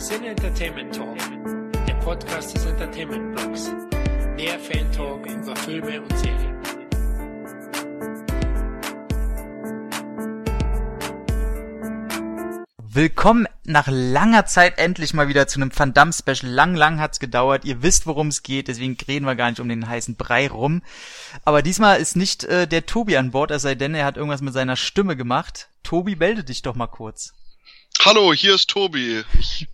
Sin Entertainment Talk, der Podcast des Entertainment Blogs. Der Fan Talk über Filme und Serien. Willkommen nach langer Zeit endlich mal wieder zu einem Van Damme Special. Lang, lang hat's gedauert. Ihr wisst, worum es geht, deswegen reden wir gar nicht um den heißen Brei rum. Aber diesmal ist nicht äh, der Tobi an Bord, es sei denn, er hat irgendwas mit seiner Stimme gemacht. Tobi, melde dich doch mal kurz. Hallo, hier ist Tobi. Ich,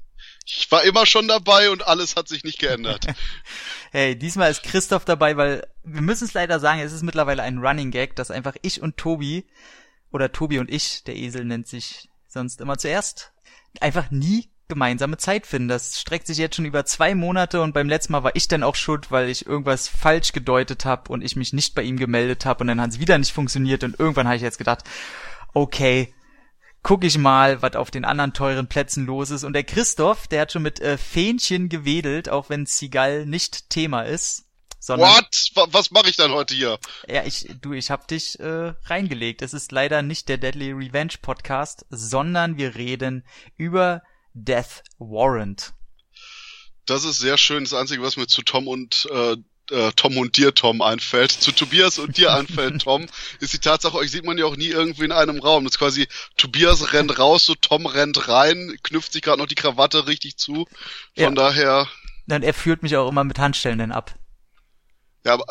ich war immer schon dabei und alles hat sich nicht geändert. hey, diesmal ist Christoph dabei, weil wir müssen es leider sagen, es ist mittlerweile ein Running Gag, dass einfach ich und Tobi oder Tobi und ich, der Esel nennt sich sonst immer zuerst, einfach nie gemeinsame Zeit finden. Das streckt sich jetzt schon über zwei Monate und beim letzten Mal war ich dann auch schuld, weil ich irgendwas falsch gedeutet habe und ich mich nicht bei ihm gemeldet habe und dann hat es wieder nicht funktioniert und irgendwann habe ich jetzt gedacht, okay, guck ich mal, was auf den anderen teuren Plätzen los ist. Und der Christoph, der hat schon mit äh, Fähnchen gewedelt, auch wenn Seagull nicht Thema ist. Sondern, What? Was mache ich dann heute hier? Ja, ich, du, ich hab dich äh, reingelegt. Es ist leider nicht der Deadly Revenge Podcast, sondern wir reden über Death Warrant. Das ist sehr schön. Das Einzige, was mir zu Tom und äh, äh, Tom und dir, Tom, einfällt, zu Tobias und dir einfällt, Tom, ist die Tatsache, euch sieht man ja auch nie irgendwie in einem Raum. Das ist quasi, Tobias rennt raus, so Tom rennt rein, knüpft sich gerade noch die Krawatte richtig zu. Von ja. daher. Dann er führt mich auch immer mit Handstellen dann ab. Ja, aber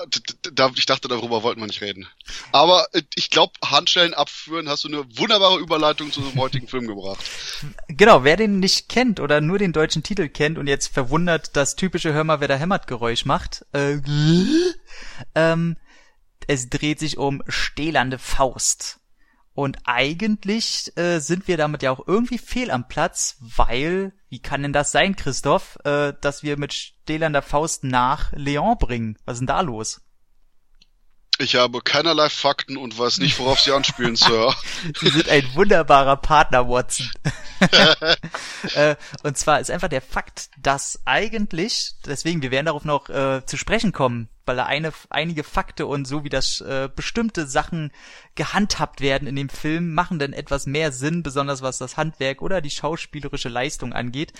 da, ich dachte, darüber wollten wir nicht reden. Aber äh, ich glaube, Handschellen abführen, hast du eine wunderbare Überleitung zu dem heutigen Film gebracht. Genau, wer den nicht kennt oder nur den deutschen Titel kennt und jetzt verwundert das typische Hör mal, wer da hämmert Geräusch macht, äh, ähm, es dreht sich um Stählernde Faust. Und eigentlich äh, sind wir damit ja auch irgendwie fehl am Platz, weil, wie kann denn das sein, Christoph, äh, dass wir mit stählernder Faust nach Leon bringen? Was ist denn da los? Ich habe keinerlei Fakten und weiß nicht, worauf Sie anspielen, Sir. Sie sind ein wunderbarer Partner, Watson. äh, und zwar ist einfach der Fakt, dass eigentlich, deswegen, wir werden darauf noch äh, zu sprechen kommen, weil da eine, einige Fakte und so wie das äh, bestimmte Sachen gehandhabt werden in dem Film, machen dann etwas mehr Sinn, besonders was das Handwerk oder die schauspielerische Leistung angeht.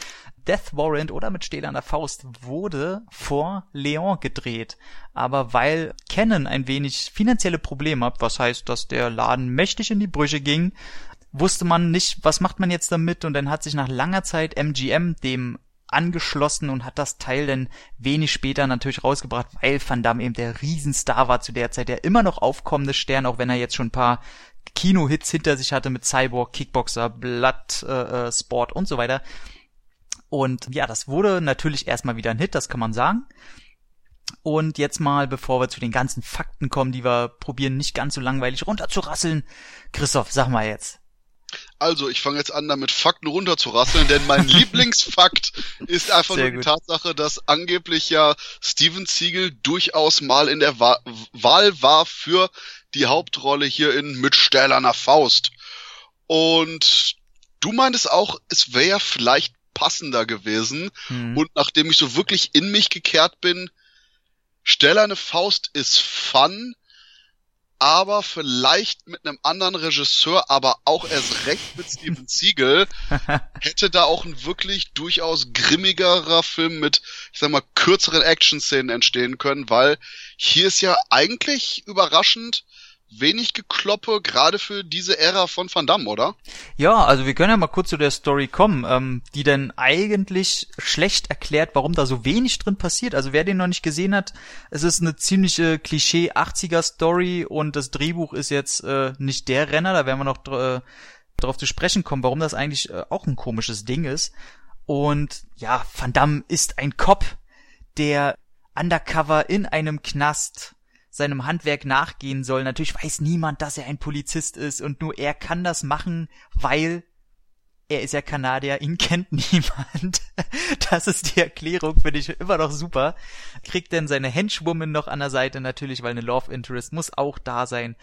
Death Warrant oder mit stählerner Faust wurde vor Leon gedreht. Aber weil Canon ein wenig finanzielle Probleme hat, was heißt, dass der Laden mächtig in die Brüche ging, wusste man nicht, was macht man jetzt damit und dann hat sich nach langer Zeit MGM dem angeschlossen und hat das Teil dann wenig später natürlich rausgebracht, weil Van Damme eben der Riesenstar war zu der Zeit, der immer noch aufkommende Stern, auch wenn er jetzt schon ein paar Kinohits hinter sich hatte mit Cyborg, Kickboxer, Blood, äh, äh, Sport und so weiter. Und ja, das wurde natürlich erstmal wieder ein Hit, das kann man sagen. Und jetzt mal, bevor wir zu den ganzen Fakten kommen, die wir probieren, nicht ganz so langweilig runterzurasseln. Christoph, sag mal jetzt, also, ich fange jetzt an, damit Fakten runterzurasseln, denn mein Lieblingsfakt ist einfach Sehr nur die gut. Tatsache, dass angeblich ja Steven Siegel durchaus mal in der Wa Wahl war für die Hauptrolle hier in Mit stählerner Faust. Und du meintest auch, es wäre vielleicht passender gewesen. Mhm. Und nachdem ich so wirklich in mich gekehrt bin, Stählerne Faust ist fun, aber vielleicht mit einem anderen Regisseur, aber auch erst recht mit Steven Siegel, hätte da auch ein wirklich durchaus grimmigerer Film mit, ich sag mal, kürzeren Action-Szenen entstehen können, weil hier ist ja eigentlich überraschend wenig Gekloppe, gerade für diese Ära von Van Damme, oder? Ja, also wir können ja mal kurz zu der Story kommen, ähm, die denn eigentlich schlecht erklärt, warum da so wenig drin passiert. Also wer den noch nicht gesehen hat, es ist eine ziemliche Klischee 80er Story und das Drehbuch ist jetzt äh, nicht der Renner, da werden wir noch äh, darauf zu sprechen kommen, warum das eigentlich äh, auch ein komisches Ding ist. Und ja, Van Damme ist ein Cop, der undercover in einem Knast seinem Handwerk nachgehen soll. Natürlich weiß niemand, dass er ein Polizist ist und nur er kann das machen, weil er ist ja Kanadier, ihn kennt niemand. Das ist die Erklärung, finde ich immer noch super. Kriegt denn seine Henchwoman noch an der Seite natürlich, weil eine Love Interest muss auch da sein.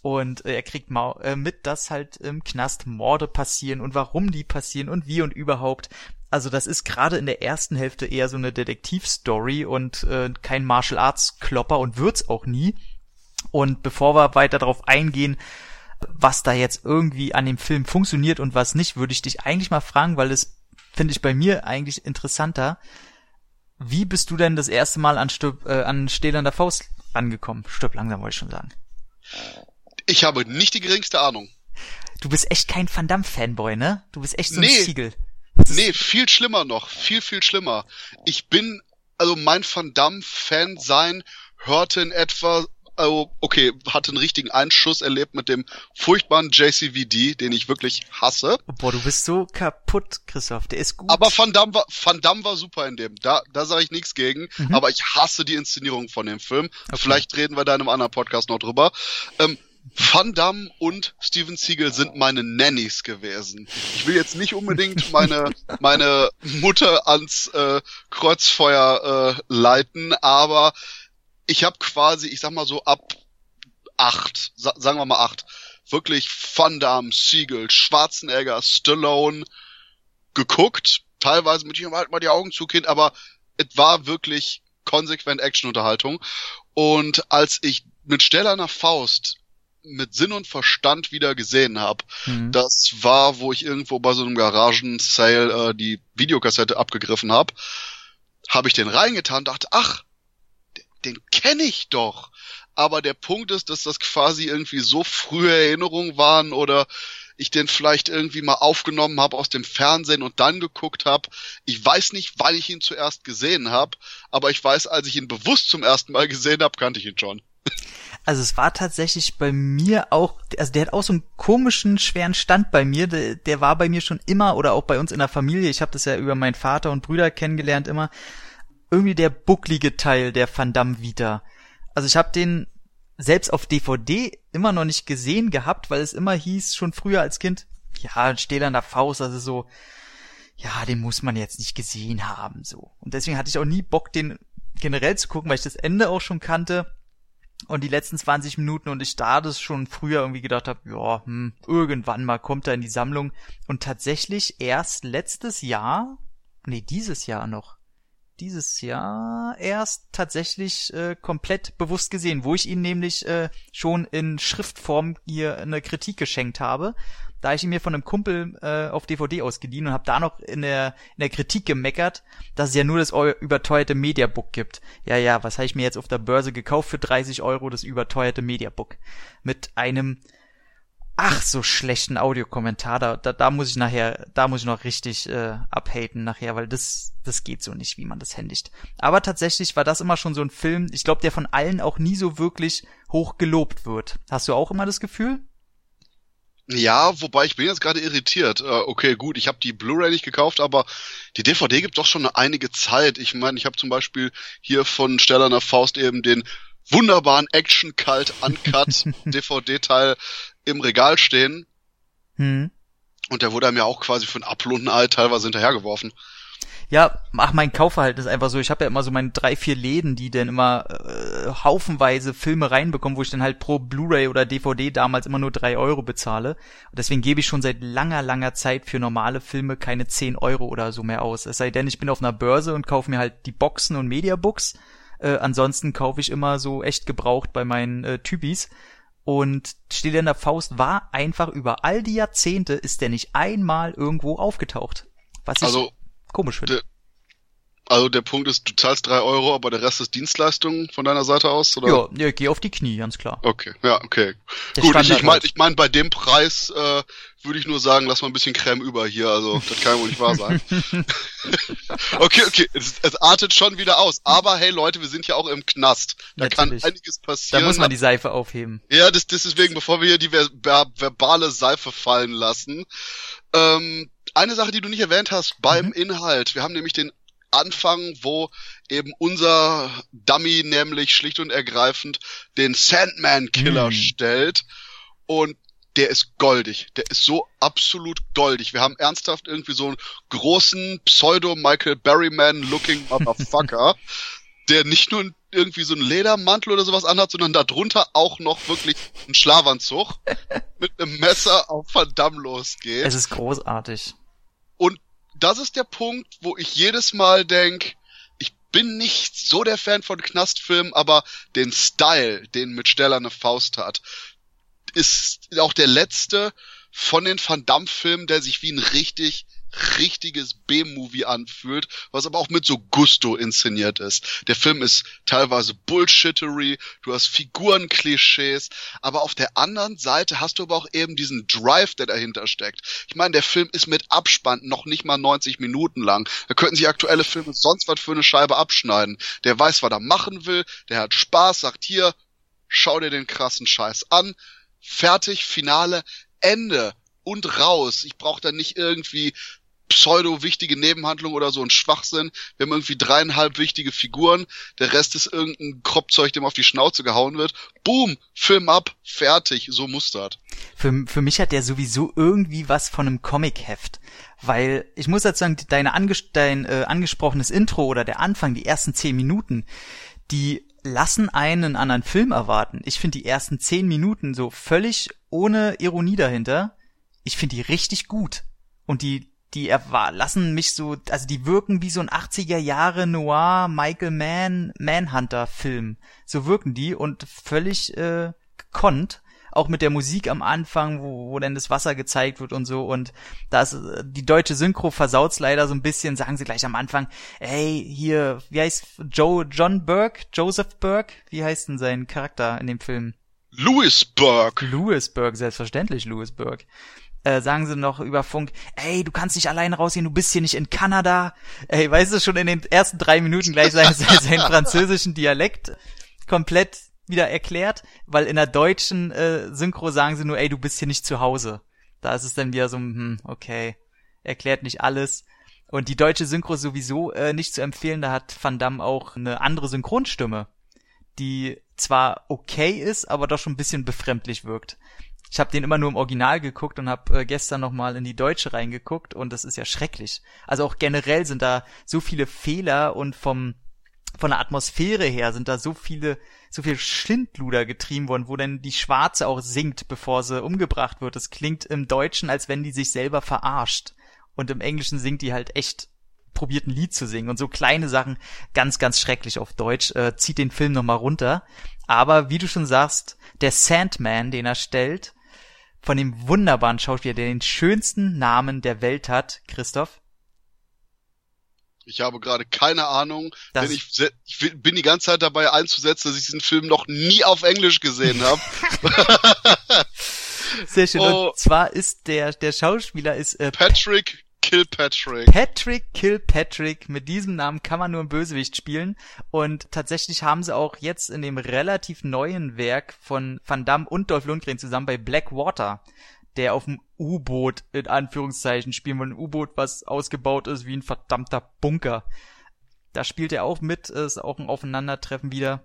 Und äh, er kriegt mal äh, mit, dass halt im Knast Morde passieren und warum die passieren und wie und überhaupt. Also das ist gerade in der ersten Hälfte eher so eine Detektivstory und äh, kein Martial Arts Klopper und wird's auch nie. Und bevor wir weiter darauf eingehen, was da jetzt irgendwie an dem Film funktioniert und was nicht, würde ich dich eigentlich mal fragen, weil es finde ich bei mir eigentlich interessanter. Wie bist du denn das erste Mal an, Stub, äh, an Stählender Faust angekommen? Stirb langsam wollte ich schon sagen. Ich habe nicht die geringste Ahnung. Du bist echt kein Van Damme-Fanboy, ne? Du bist echt so ein Nee. Ziegel. Nee, viel schlimmer noch. Viel, viel schlimmer. Ich bin, also mein Van Damme-Fan sein hörte in etwa, also, okay, hatte einen richtigen Einschuss erlebt mit dem furchtbaren JCVD, den ich wirklich hasse. Boah, du bist so kaputt, Christoph. Der ist gut. Aber Van Damme war, Van Damme war super in dem. Da, da sage ich nichts gegen. Mhm. Aber ich hasse die Inszenierung von dem Film. Vielleicht reden wir da in einem anderen Podcast noch drüber. Ähm, Van Damme und Steven Seagal sind meine Nannies gewesen. Ich will jetzt nicht unbedingt meine, meine Mutter ans äh, Kreuzfeuer äh, leiten, aber ich habe quasi, ich sag mal so ab acht, sa sagen wir mal acht, wirklich Van Damme, Seagal, Schwarzenegger, Stallone geguckt. Teilweise mit ich halt mal die Augen zu, Kind, aber es war wirklich konsequent Actionunterhaltung. Und als ich mit Stellerner Faust mit Sinn und Verstand wieder gesehen habe, Mhm. das war, wo ich irgendwo bei so einem Garagen-Sale äh, die Videokassette abgegriffen habe, habe ich den reingetan, dachte, ach, den, kenne ich doch. Aber der Punkt ist, dass das quasi irgendwie so frühe Erinnerungen waren oder ich den vielleicht irgendwie mal aufgenommen habe aus dem Fernsehen und dann geguckt habe. Ich weiß nicht, wann ich ihn zuerst gesehen habe, aber ich weiß, als ich ihn bewusst zum ersten Mal gesehen habe, kannte ich ihn schon. Also es war tatsächlich bei mir auch, also der hat auch so einen komischen, schweren Stand bei mir. Der, der war bei mir schon immer oder auch bei uns in der Familie. Ich habe das ja über meinen Vater und Brüder kennengelernt immer. Irgendwie der bucklige Teil der Van Damme Vita. Also ich habe den selbst auf DVD immer noch nicht gesehen gehabt, weil es immer hieß, schon früher als Kind, ja, ein stählerner Faust, also so, ja, den muss man jetzt nicht gesehen haben, so. Und deswegen hatte ich auch nie Bock, den generell zu gucken, weil ich das Ende auch schon kannte und die letzten 20 Minuten und ich da das schon früher irgendwie gedacht habe, ja, hm, irgendwann mal kommt er in die Sammlung. Und tatsächlich erst letztes Jahr, nee, dieses Jahr noch, dieses Jahr erst tatsächlich äh, komplett bewusst gesehen, wo ich ihn nämlich äh, schon in Schriftform hier eine Kritik geschenkt habe, da ich ihn mir von einem Kumpel äh, auf DVD ausgeliehen und habe da noch in der in der Kritik gemeckert, dass es ja nur das eu- überteuerte Mediabook gibt. Ja, ja, was habe ich mir jetzt auf der Börse gekauft für 30 Euro das überteuerte Mediabook mit einem ach so schlechten Audiokommentar. Da, da, da muss ich nachher, da muss ich noch richtig äh, abhaten nachher, weil das das geht so nicht, wie man das händigt. Aber tatsächlich war das immer schon so ein Film, ich glaube, der von allen auch nie so wirklich hoch gelobt wird. Hast du auch immer das Gefühl? Ja, wobei ich bin jetzt gerade irritiert. Äh, okay, gut, ich habe die Blu-ray nicht gekauft, aber die DVD gibt doch schon eine einige Zeit. Ich meine, ich habe zum Beispiel hier von Stellerner Faust eben den wunderbaren Action Cult Uncut DVD-Teil im Regal stehen Hm. und der wurde mir auch quasi für ein Apfel und ein Ei teilweise hinterhergeworfen. Ja, ach, mein Kaufverhalten ist einfach so, ich habe ja immer so meine drei, vier Läden, die dann immer äh, haufenweise Filme reinbekommen, wo ich dann halt pro Blu-ray oder DVD damals immer nur drei Euro bezahle. Und deswegen gebe ich schon seit langer, langer Zeit für normale Filme keine zehn Euro oder so mehr aus. Es sei denn, ich bin auf einer Börse und kaufe mir halt die Boxen und Mediabooks. Äh, ansonsten kaufe ich immer so echt gebraucht bei meinen äh, Typis. Und Steht in der Faust war einfach über all die Jahrzehnte ist der nicht einmal irgendwo aufgetaucht. Was ich Also komisch finde. Also der Punkt ist, du zahlst drei Euro, aber der Rest ist Dienstleistung von deiner Seite aus, oder? Ja, ja, geh auf die Knie, ganz klar. Okay, ja, okay. Der Gut, ich, Standard ich meine, halt. ich mein, bei dem Preis äh, würde ich nur sagen, lass mal ein bisschen Creme über hier. Also das kann ja wohl nicht wahr sein. okay, okay, es, es artet schon wieder aus. Aber hey Leute, wir sind ja auch im Knast. Da Natürlich. kann einiges Da passieren. muss man die Seife aufheben. ja, das, das deswegen, bevor wir hier die ver verbale Seife fallen lassen. Ähm, eine Sache, die du nicht erwähnt hast beim Mhm. Inhalt. Wir haben nämlich den Anfang, wo eben unser Dummy nämlich schlicht und ergreifend den Sandman-Killer Mhm. stellt. Und der ist goldig. Der ist so absolut goldig. Wir haben ernsthaft irgendwie so einen großen Pseudo-Michael Berryman-looking Motherfucker, der nicht nur irgendwie so einen Ledermantel oder sowas anhat, sondern darunter auch noch wirklich einen Schlafanzug mit einem Messer auf Van Damme losgeht. Es ist großartig. Und das ist der Punkt, wo ich jedes Mal denk, ich bin nicht so der Fan von Knastfilmen, aber den Style, den mit Steller eine Faust hat, ist auch der letzte von den Van Damme-Filmen, der sich wie ein richtig richtiges B-Movie anfühlt, was aber auch mit so Gusto inszeniert ist. Der Film ist teilweise Bullshittery, du hast Figurenklischees, aber auf der anderen Seite hast du aber auch eben diesen Drive, der dahinter steckt. Ich meine, der Film ist mit Abspann noch nicht mal 90 Minuten lang. Da könnten sich aktuelle Filme sonst was für eine Scheibe abschneiden. Der weiß, was er machen will, der hat Spaß, sagt hier, schau dir den krassen Scheiß an, fertig, Finale, Ende und raus. Ich brauche da nicht irgendwie pseudo-wichtige Nebenhandlung oder so ein Schwachsinn. Wir haben irgendwie dreieinhalb wichtige Figuren, der Rest ist irgendein Kropfzeug, dem auf die Schnauze gehauen wird. Boom, Film ab, fertig, so mustert. Für, für mich hat der sowieso irgendwie was von einem Comic-Heft. Weil ich muss jetzt sagen, deine anges dein äh, angesprochenes Intro oder der Anfang, die ersten zehn Minuten, die lassen einen anderen Film erwarten. Ich finde die ersten zehn Minuten so völlig ohne Ironie dahinter. Ich finde die richtig gut. Und die die lassen mich so, also die wirken wie so ein 80er Jahre Noir Michael Mann Manhunter Film. So wirken die und völlig äh, gekonnt. Auch mit der Musik am Anfang, wo, wo dann das Wasser gezeigt wird und so. Und da ist äh, die deutsche Synchro versaut's leider so ein bisschen, sagen sie gleich am Anfang, ey, hier, wie heißt Joe, John Burke, Joseph Burke? Wie heißt denn sein Charakter in dem Film? Louis Burke. Louis Burke, selbstverständlich Louis Burke äh, sagen sie noch über Funk, ey, du kannst nicht alleine rausgehen, du bist hier nicht in Kanada. Ey, weißt du, schon in den ersten drei Minuten gleich seinen, seinen französischen Dialekt komplett wieder erklärt, weil in der deutschen äh, Synchro sagen sie nur, ey, du bist hier nicht zu Hause. Da ist es dann wieder so, hm, okay, erklärt nicht alles. Und die deutsche Synchro sowieso äh, nicht zu empfehlen, da hat Van Damme auch eine andere Synchronstimme, die zwar okay ist, aber doch schon ein bisschen befremdlich wirkt ich habe den immer nur im Original geguckt und habe äh, gestern noch mal in die Deutsche reingeguckt und das ist ja schrecklich. Also auch generell sind da so viele Fehler und vom von der Atmosphäre her sind da so viele so viel Schindluder getrieben worden, wo denn die Schwarze auch singt, bevor sie umgebracht wird. Das klingt im Deutschen, als wenn die sich selber verarscht und im Englischen singt die halt echt probiert ein Lied zu singen und so kleine Sachen ganz ganz schrecklich auf Deutsch äh, zieht den Film noch mal runter aber wie du schon sagst der Sandman den er stellt von dem wunderbaren Schauspieler, der den schönsten Namen der Welt hat, Christoph? Ich habe gerade keine Ahnung, das denn ich, ich, bin die ganze Zeit dabei einzusetzen, dass ich diesen Film noch nie auf Englisch gesehen habe. Sehr schön. Oh. Und zwar ist der der Schauspieler ist äh, Patrick Kilpatrick. Patrick Kilpatrick. Mit diesem Namen kann man nur einen Bösewicht spielen. Und tatsächlich haben sie auch jetzt in dem relativ neuen Werk von Van Damme und Dolph Lundgren zusammen bei Blackwater, der auf dem U-Boot in Anführungszeichen spielen will. Ein U-Boot, was ausgebaut ist wie ein verdammter Bunker. Da spielt er auch mit, ist auch ein Aufeinandertreffen wieder.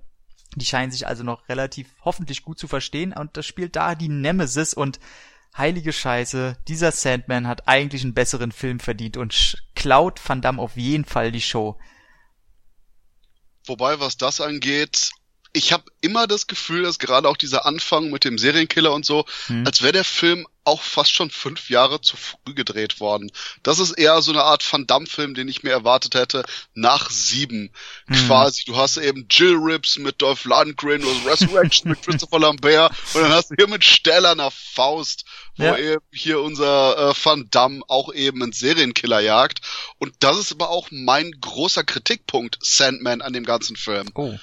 Die scheinen sich also noch relativ hoffentlich gut zu verstehen und das spielt da die Nemesis und heilige Scheiße, dieser Sandman hat eigentlich einen besseren Film verdient und klaut Van Damme auf jeden Fall die Show. Wobei, was das angeht, ich habe immer das Gefühl, dass gerade auch dieser Anfang mit dem Serienkiller und so, hm. als wäre der Film auch fast schon fünf Jahre zu früh gedreht worden. Das ist eher so eine Art Van Damme-Film, den ich mir erwartet hätte, nach sieben. Hm. Quasi, du hast eben Jill Rips mit Dolph Lundgren, hast Resurrection mit Christopher Lambert und dann hast du hier mit Stellerner Faust, wo ja. eben hier unser äh, Van Damme auch eben einen Serienkiller jagt. Und das ist aber auch mein großer Kritikpunkt, Sandman, an dem ganzen Film. Oh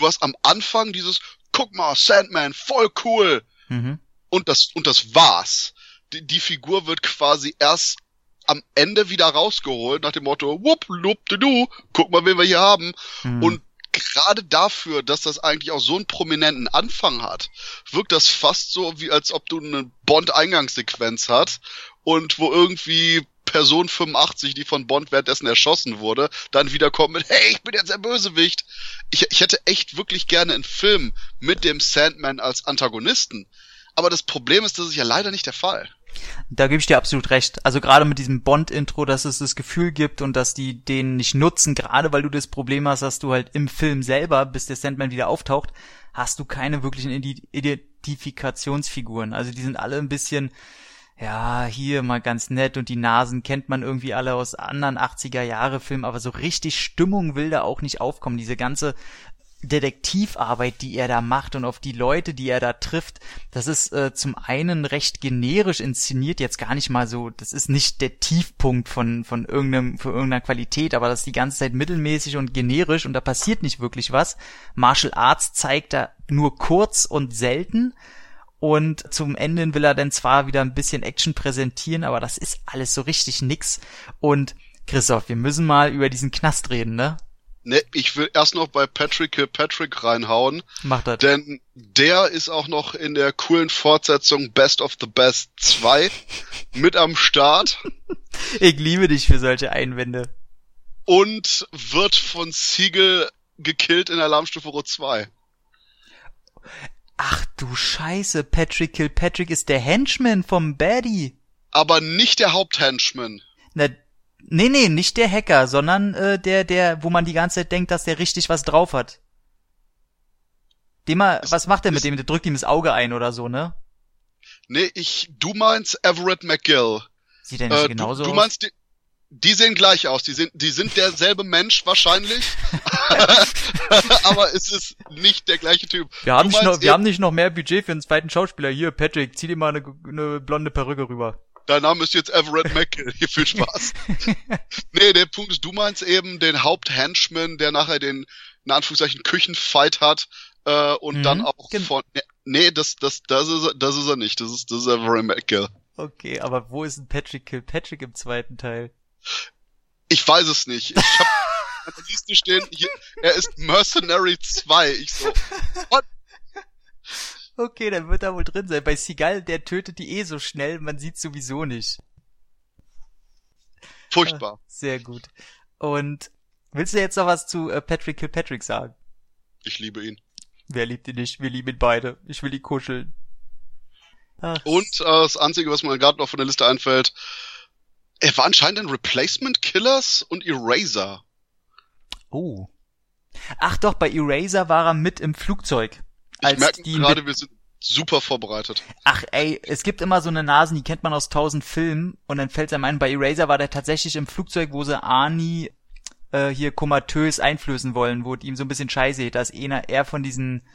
du hast am Anfang dieses, guck mal, Sandman, voll cool. Mhm. Und das, und das war's. Die, die Figur wird quasi erst am Ende wieder rausgeholt nach dem Motto, wupp, lup, du, guck mal, wen wir hier haben. Mhm. Und gerade dafür, dass das eigentlich auch so einen prominenten Anfang hat, wirkt das fast so, wie als ob du eine Bond-Eingangssequenz hast und wo irgendwie Person 85, die von Bond währenddessen erschossen wurde, dann wiederkommt mit, hey, ich bin jetzt der Bösewicht. Ich, ich hätte echt wirklich gerne einen Film mit dem Sandman als Antagonisten. Aber das Problem ist, das ist ja leider nicht der Fall. Da gebe ich dir absolut recht. Also gerade mit diesem Bond-Intro, dass es das Gefühl gibt und dass die den nicht nutzen, gerade weil du das Problem hast, dass du halt im Film selber, bis der Sandman wieder auftaucht, hast du keine wirklichen Identifikationsfiguren. Also die sind alle ein bisschen, ja, hier mal ganz nett und die Nasen kennt man irgendwie alle aus anderen 80er Jahre Filmen, aber so richtig Stimmung will da auch nicht aufkommen. Diese ganze Detektivarbeit, die er da macht und auf die Leute, die er da trifft, das ist äh, zum einen recht generisch inszeniert, jetzt gar nicht mal so, das ist nicht der Tiefpunkt von von irgendeinem von irgendeiner Qualität, aber das ist die ganze Zeit mittelmäßig und generisch und da passiert nicht wirklich was. Martial Arts zeigt er nur kurz und selten und zum Ende will er dann zwar wieder ein bisschen Action präsentieren, aber das ist alles so richtig nix und Christoph, wir müssen mal über diesen Knast reden, ne? Ne, ich will erst noch bei Patrick Kilpatrick reinhauen. Macht das. Denn der ist auch noch in der coolen Fortsetzung Best of the Best 2 mit am Start. Ich liebe dich für solche Einwände. Und wird von Siegel gekillt in Alarmstufe Rot 2. Ach du Scheiße, Patrick Kilpatrick ist der Henchman vom Baddie. Aber nicht der Haupthenchman. Na, Nee, nee, nicht der Hacker, sondern äh, der, der, wo man die ganze Zeit denkt, dass der richtig was drauf hat. Dem mal, was macht der mit dem? Der drückt ihm das Auge ein oder so, ne? Nee, ich, du meinst Everett McGill. Sieht der nicht äh, genauso du, du meinst die, die sehen gleich aus. Die sind, die sind derselbe Mensch wahrscheinlich. aber es ist nicht der gleiche Typ. Wir haben, nicht noch, wir haben nicht noch mehr Budget für einen zweiten Schauspieler. Hier, Patrick, zieh dir mal eine, eine blonde Perücke rüber. Dein Name ist jetzt Everett McGill. Hier viel Spaß. nee, der Punkt ist, du meinst eben den Haupthenchman, der nachher den, in Anführungszeichen, Küchenfight hat, äh, und mhm, dann auch von, nee, das, das, das ist, das ist er nicht. Das ist, das ist Everett McGill. Okay, aber wo ist denn Patrick Kilpatrick im zweiten Teil? Ich weiß es nicht. Ich hab an der Liste stehen, hier, er ist Mercenary 2. Ich so, what? Okay, dann wird er wohl drin sein. Bei Seagal, der tötet die eh so schnell, man sieht sowieso nicht. Furchtbar. Ah, sehr gut. Und willst du jetzt noch was zu äh, Patrick Kilpatrick sagen? Ich liebe ihn. Wer liebt ihn nicht? Wir lieben ihn beide. Ich will ihn kuscheln. Ach. Und äh, das Einzige, was mir gerade noch von der Liste einfällt, er war anscheinend in Replacement Killers und Eraser. Oh. Ach doch, bei Eraser war er mit im Flugzeug. Ich merke gerade, wir sind super vorbereitet. Ach ey, es gibt immer so eine Nasen, die kennt man aus tausend Filmen und dann fällt einem ein, bei Eraser war der tatsächlich im Flugzeug, wo sie Arnie äh, hier komatös einflößen wollen, wo ihm so ein bisschen scheiße, da ist einer eher von diesen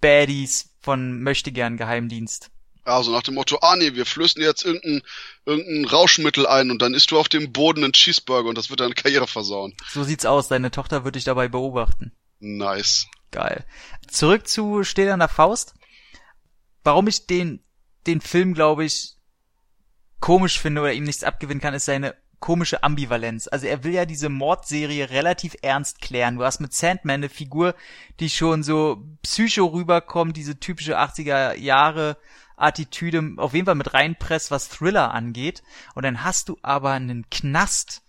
Baddies von Möchtegern Geheimdienst. Also nach dem Motto, ah nee, wir flößen jetzt irgendein, irgendein Rauschmittel ein und dann isst du auf dem Boden einen Cheeseburger und das wird deine Karriere versauen. So sieht's aus, deine Tochter wird dich dabei beobachten. Nice. Geil. Zurück zu Steht an der Faust. Warum ich den, den Film, glaube ich, komisch finde oder ihm nichts abgewinnen kann, ist seine komische Ambivalenz. Also er will ja diese Mordserie relativ ernst klären. Du hast mit Sandman eine Figur, die schon so psycho rüberkommt, diese typische 80er Jahre Attitüde auf jeden Fall mit reinpresst, was Thriller angeht. Und dann hast du aber einen Knast,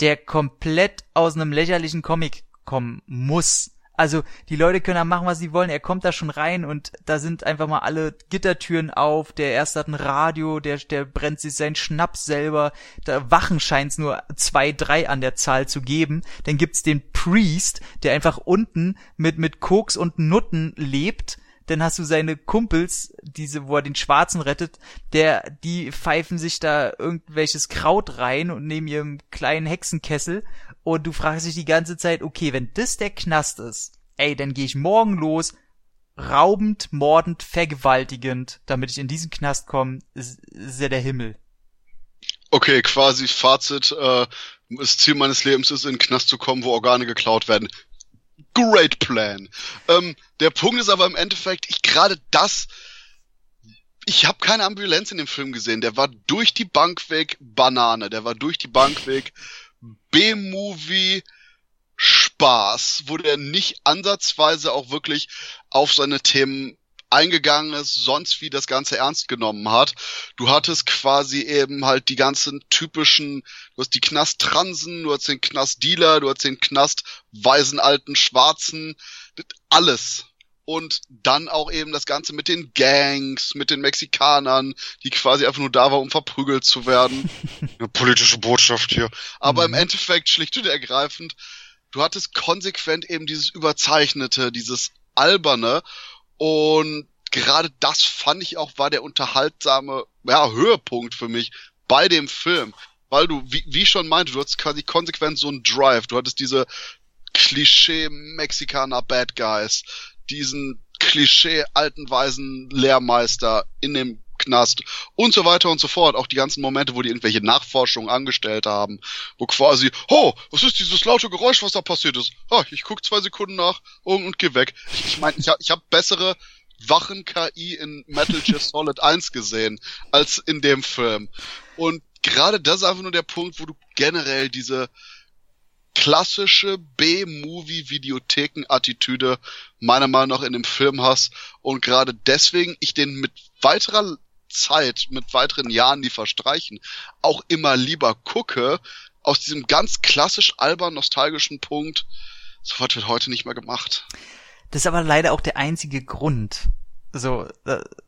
der komplett aus einem lächerlichen Comic kommen muss. Also die Leute können da machen, was sie wollen. Er kommt da schon rein und da sind einfach mal alle Gittertüren auf. Der erste hat ein Radio, der, der brennt sich seinen Schnaps selber. Da Wachen scheint's nur zwei, drei an der Zahl zu geben. Dann gibt's den Priest, der einfach unten mit, mit Koks und Nutten lebt dann hast du seine Kumpels, diese, wo er den Schwarzen rettet, der, die pfeifen sich da irgendwelches Kraut rein und nehmen ihrem kleinen Hexenkessel und du fragst dich die ganze Zeit, okay, wenn das der Knast ist, ey, dann gehe ich morgen los, raubend, mordend, vergewaltigend, damit ich in diesen Knast komme, ist, ist ja der Himmel. Okay, quasi Fazit, äh, das Ziel meines Lebens ist, in den Knast zu kommen, wo Organe geklaut werden. Great Plan. Ähm, der Punkt ist aber im Endeffekt, ich gerade das, ich habe keine Ambulanz in dem Film gesehen. Der war durch die Bank weg Banane. Der war durch die Bank weg B-Movie Spaß, wo der nicht ansatzweise auch wirklich auf seine Themen eingegangen ist, sonst wie das Ganze ernst genommen hat. Du hattest quasi eben halt die ganzen typischen, du hast die Knast-Transen, du hast den Knast-Dealer, du hast den Knast-weisen alten Schwarzen, alles. Und dann auch eben das Ganze mit den Gangs, mit den Mexikanern, die quasi einfach nur da war, um verprügelt zu werden. Eine politische Botschaft hier. Aber mhm. im Endeffekt schlicht und ergreifend, du hattest konsequent eben dieses Überzeichnete, dieses Alberne und gerade das fand ich auch war der unterhaltsame ja, Höhepunkt für mich bei dem Film. Weil du, wie, wie schon meinte, du hattest quasi konsequent so einen Drive. Du hattest diese Klischee Mexikaner Bad Guys, diesen Klischee alten weisen Lehrmeister in dem Knast und so weiter und so fort. Auch die ganzen Momente, wo die irgendwelche Nachforschungen angestellt haben, wo quasi, oh, was ist dieses laute Geräusch, was da passiert ist? Oh, ich guck zwei Sekunden nach und, und geh weg. Ich, meine, ich, hab, ich habe bessere Wachen-KI in Metal Gear Solid 1 gesehen als in dem Film. Und gerade das ist einfach nur der Punkt, wo du generell diese klassische B-Movie-Videotheken-Attitüde meiner Meinung nach in dem Film hast und gerade deswegen ich den mit weiterer Zeit, mit weiteren Jahren, die verstreichen, auch immer lieber gucke, aus diesem ganz klassisch albern nostalgischen Punkt, sowas wird heute nicht mehr gemacht. Das ist aber leider auch der einzige Grund. So,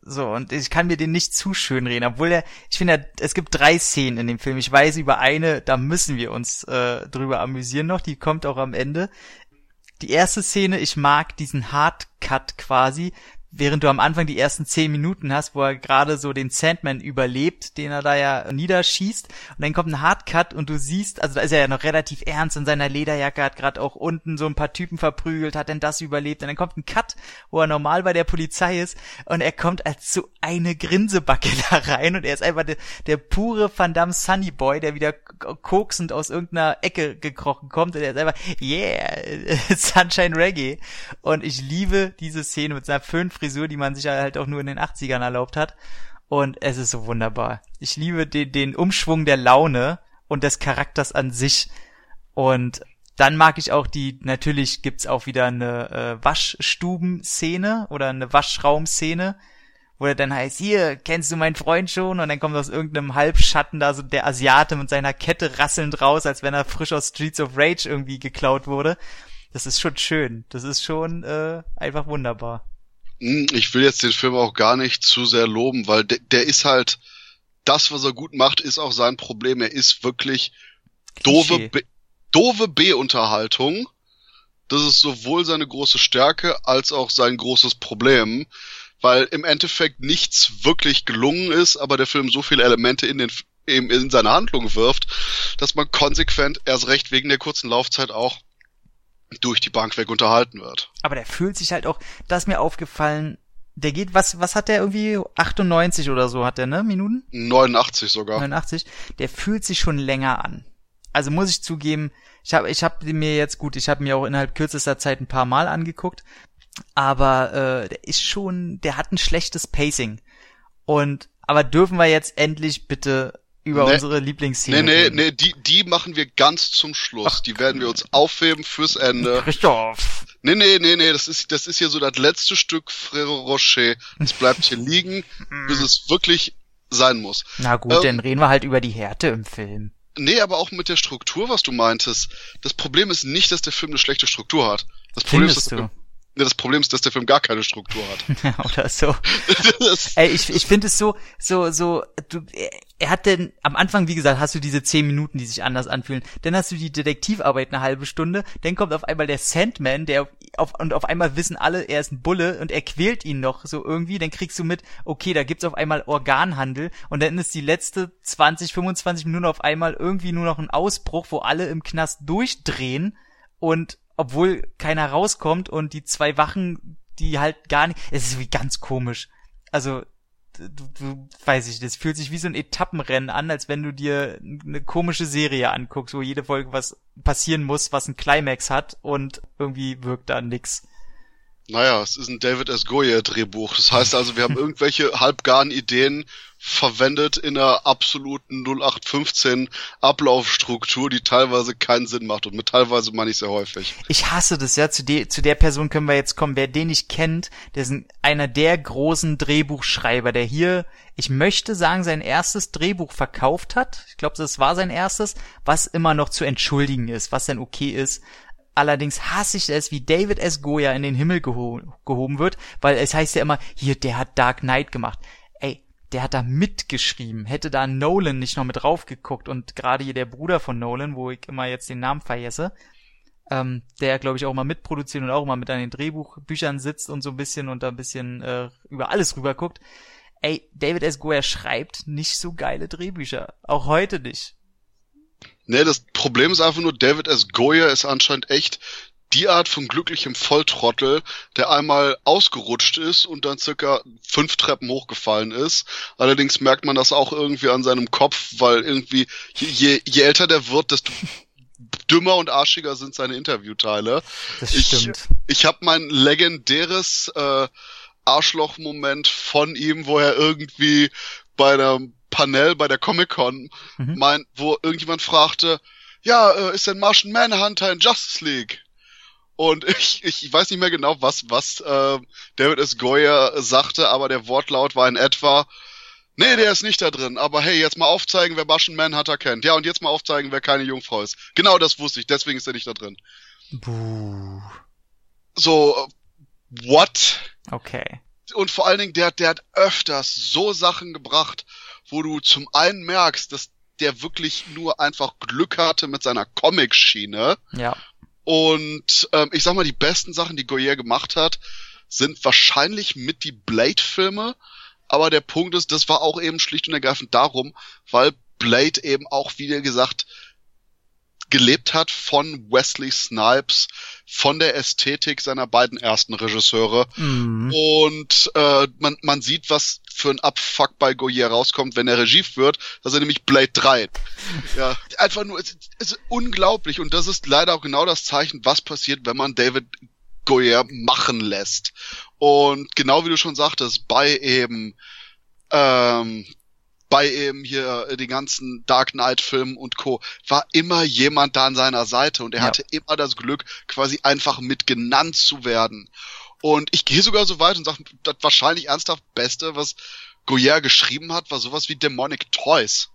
so, und ich kann mir den nicht zu schön reden, obwohl er, ich finde, es gibt drei Szenen in dem Film. Ich weiß über eine, da müssen wir uns äh, drüber amüsieren noch, die kommt auch am Ende. Die erste Szene, ich mag diesen Hardcut quasi, während du am Anfang die ersten zehn Minuten hast, wo er gerade so den Sandman überlebt, den er da ja niederschießt, und dann kommt ein Hardcut und du siehst, also da ist er ja noch relativ ernst in seiner Lederjacke, hat gerade auch unten so ein paar Typen verprügelt, hat denn das überlebt, und dann kommt ein Cut, wo er normal bei der Polizei ist, und er kommt als so eine Grinsebacke da rein, und er ist einfach der, der pure Van Damme Sunny Boy, der wieder koksend aus irgendeiner Ecke gekrochen kommt, und er ist einfach, yeah, Sunshine Reggae, und ich liebe diese Szene mit seiner fünf Frisur, die man sich halt auch nur in den 80ern erlaubt hat. Und es ist so wunderbar. Ich liebe den, den Umschwung der Laune und des Charakters an sich. Und dann mag ich auch die, natürlich gibt's auch wieder eine äh, Waschstuben-Szene oder eine Waschraum-Szene, wo er dann heißt, hier, kennst du meinen Freund schon? Und dann kommt aus irgendeinem Halbschatten da so der Asiate mit seiner Kette rasselnd raus, als wenn er frisch aus Streets of Rage irgendwie geklaut wurde. Das ist schon schön. Das ist schon äh, einfach wunderbar. Hm, ich will jetzt den Film auch gar nicht zu sehr loben, weil der, der ist halt, das, was er gut macht, ist auch sein Problem. Er ist wirklich doofe, B, doofe B-Unterhaltung. Das ist sowohl seine große Stärke als auch sein großes Problem, weil im Endeffekt nichts wirklich gelungen ist, aber der Film so viele Elemente in den eben in seine Handlung wirft, dass man konsequent erst recht wegen der kurzen Laufzeit auch durch die Bank weg unterhalten wird. Aber der fühlt sich halt auch, das ist mir aufgefallen, der geht, was, was hat der irgendwie? 98 oder so hat der, ne? Minuten? 89 sogar. 89. Der fühlt sich schon länger an. Also muss ich zugeben, ich habe ich hab mir jetzt gut, ich habe mir auch innerhalb kürzester Zeit ein paar Mal angeguckt, aber äh, der ist schon, der hat ein schlechtes Pacing. Und aber dürfen wir jetzt endlich bitte über nee, unsere Lieblingsszene. Nee, nee, nee, die, die machen wir ganz zum Schluss. Ach, die werden wir uns aufheben fürs Ende. Christoph. Nee, nee, nee, nee, das ist, das ist hier so das letzte Stück Frere Rocher. Das bleibt hier liegen, bis es wirklich sein muss. Na gut, ähm, dann reden wir halt über die Härte im Film. Nee, aber auch mit der Struktur, was du meintest. Das Problem ist nicht, dass der Film eine schlechte Struktur hat. Das Problem Findest ist, dass du? Ja, das Problem ist, dass der Film gar keine Struktur hat. Oder so. Ey, ich, ich finde es so, so, so, du, er hat denn, am Anfang, wie gesagt, hast du diese zehn Minuten, die sich anders anfühlen. Dann hast du die Detektivarbeit eine halbe Stunde. Dann kommt auf einmal der Sandman, der auf, und auf einmal wissen alle, er ist ein Bulle und er quält ihn noch so irgendwie. Dann kriegst du mit, okay, da gibt's auf einmal Organhandel. Und dann ist die letzte 20, 25 Minuten auf einmal irgendwie nur noch ein Ausbruch, wo alle im Knast durchdrehen und obwohl keiner rauskommt und die zwei Wachen, die halt gar nicht, es ist wie ganz komisch. Also, du, du weiß ich, das fühlt sich wie so ein Etappenrennen an, als wenn du dir eine komische Serie anguckst, wo jede Folge was passieren muss, was ein Climax hat und irgendwie wirkt da nix. Naja, es ist ein David S. Goyer Drehbuch. Das heißt also, wir haben irgendwelche halbgaren Ideen verwendet in einer absoluten 0815 Ablaufstruktur, die teilweise keinen Sinn macht. Und mit teilweise meine ich sehr häufig. Ich hasse das, ja. Zu, de zu der Person können wir jetzt kommen. Wer den nicht kennt, der ist einer der großen Drehbuchschreiber, der hier, ich möchte sagen, sein erstes Drehbuch verkauft hat. Ich glaube, das war sein erstes, was immer noch zu entschuldigen ist, was dann okay ist. Allerdings hasse ich es, wie David S. Goya in den Himmel geho gehoben wird, weil es heißt ja immer, hier, der hat Dark Knight gemacht. Ey, der hat da mitgeschrieben. Hätte da Nolan nicht noch mit drauf geguckt und gerade hier der Bruder von Nolan, wo ich immer jetzt den Namen vergesse, ähm, der glaube ich auch mal mitproduziert und auch mal mit an den Drehbuchbüchern sitzt und so ein bisschen und da ein bisschen äh, über alles rüber guckt. Ey, David S. Goyer schreibt nicht so geile Drehbücher. Auch heute nicht. Nee, das Problem ist einfach nur, David S. Goyer ist anscheinend echt die Art von glücklichem Volltrottel, der einmal ausgerutscht ist und dann circa fünf Treppen hochgefallen ist. Allerdings merkt man das auch irgendwie an seinem Kopf, weil irgendwie je, je älter der wird, desto dümmer und arschiger sind seine Interviewteile. Das ich, stimmt. Ich habe mein legendäres äh, Arschloch-Moment von ihm, wo er irgendwie bei einem Panel bei der Comic-Con mhm. meint, wo irgendjemand fragte, ja, äh, ist denn Martian Manhunter in Justice League? Und ich, ich weiß nicht mehr genau, was, was äh, David S. Goyer sagte, aber der Wortlaut war in etwa, nee, der ist nicht da drin, aber hey, jetzt mal aufzeigen, wer Martian Manhunter kennt. Ja, und jetzt mal aufzeigen, wer keine Jungfrau ist. Genau das wusste ich, deswegen ist er nicht da drin. Buh. So, what? Okay. Und vor allen Dingen, der, der hat öfters so Sachen gebracht, wo du zum einen merkst, dass der wirklich nur einfach Glück hatte mit seiner Comic-Schiene. Ja. Und ähm, ich sag mal, die besten Sachen, die Goyer gemacht hat, sind wahrscheinlich mit die Blade-Filme. Aber der Punkt ist, das war auch eben schlicht und ergreifend darum, weil Blade eben auch, wie gesagt, gelebt hat von Wesley Snipes, von der Ästhetik seiner beiden ersten Regisseure. Mhm. Und äh, man, man sieht, was für ein Abfuck bei Goyer rauskommt, wenn er Regie führt. Das ist nämlich Blade 3. ja, einfach nur, es, es ist unglaublich. Und das ist leider auch genau das Zeichen, was passiert, wenn man David Goyer machen lässt. Und genau wie du schon sagtest, bei eben ähm, bei eben hier äh, den ganzen Dark Knight Filmen und Co. war immer jemand da an seiner Seite und er ja. hatte immer das Glück, quasi einfach mit genannt zu werden. Und ich gehe sogar so weit und sage, das wahrscheinlich ernsthaft Beste, was Goyer geschrieben hat, war sowas wie Demonic Toys.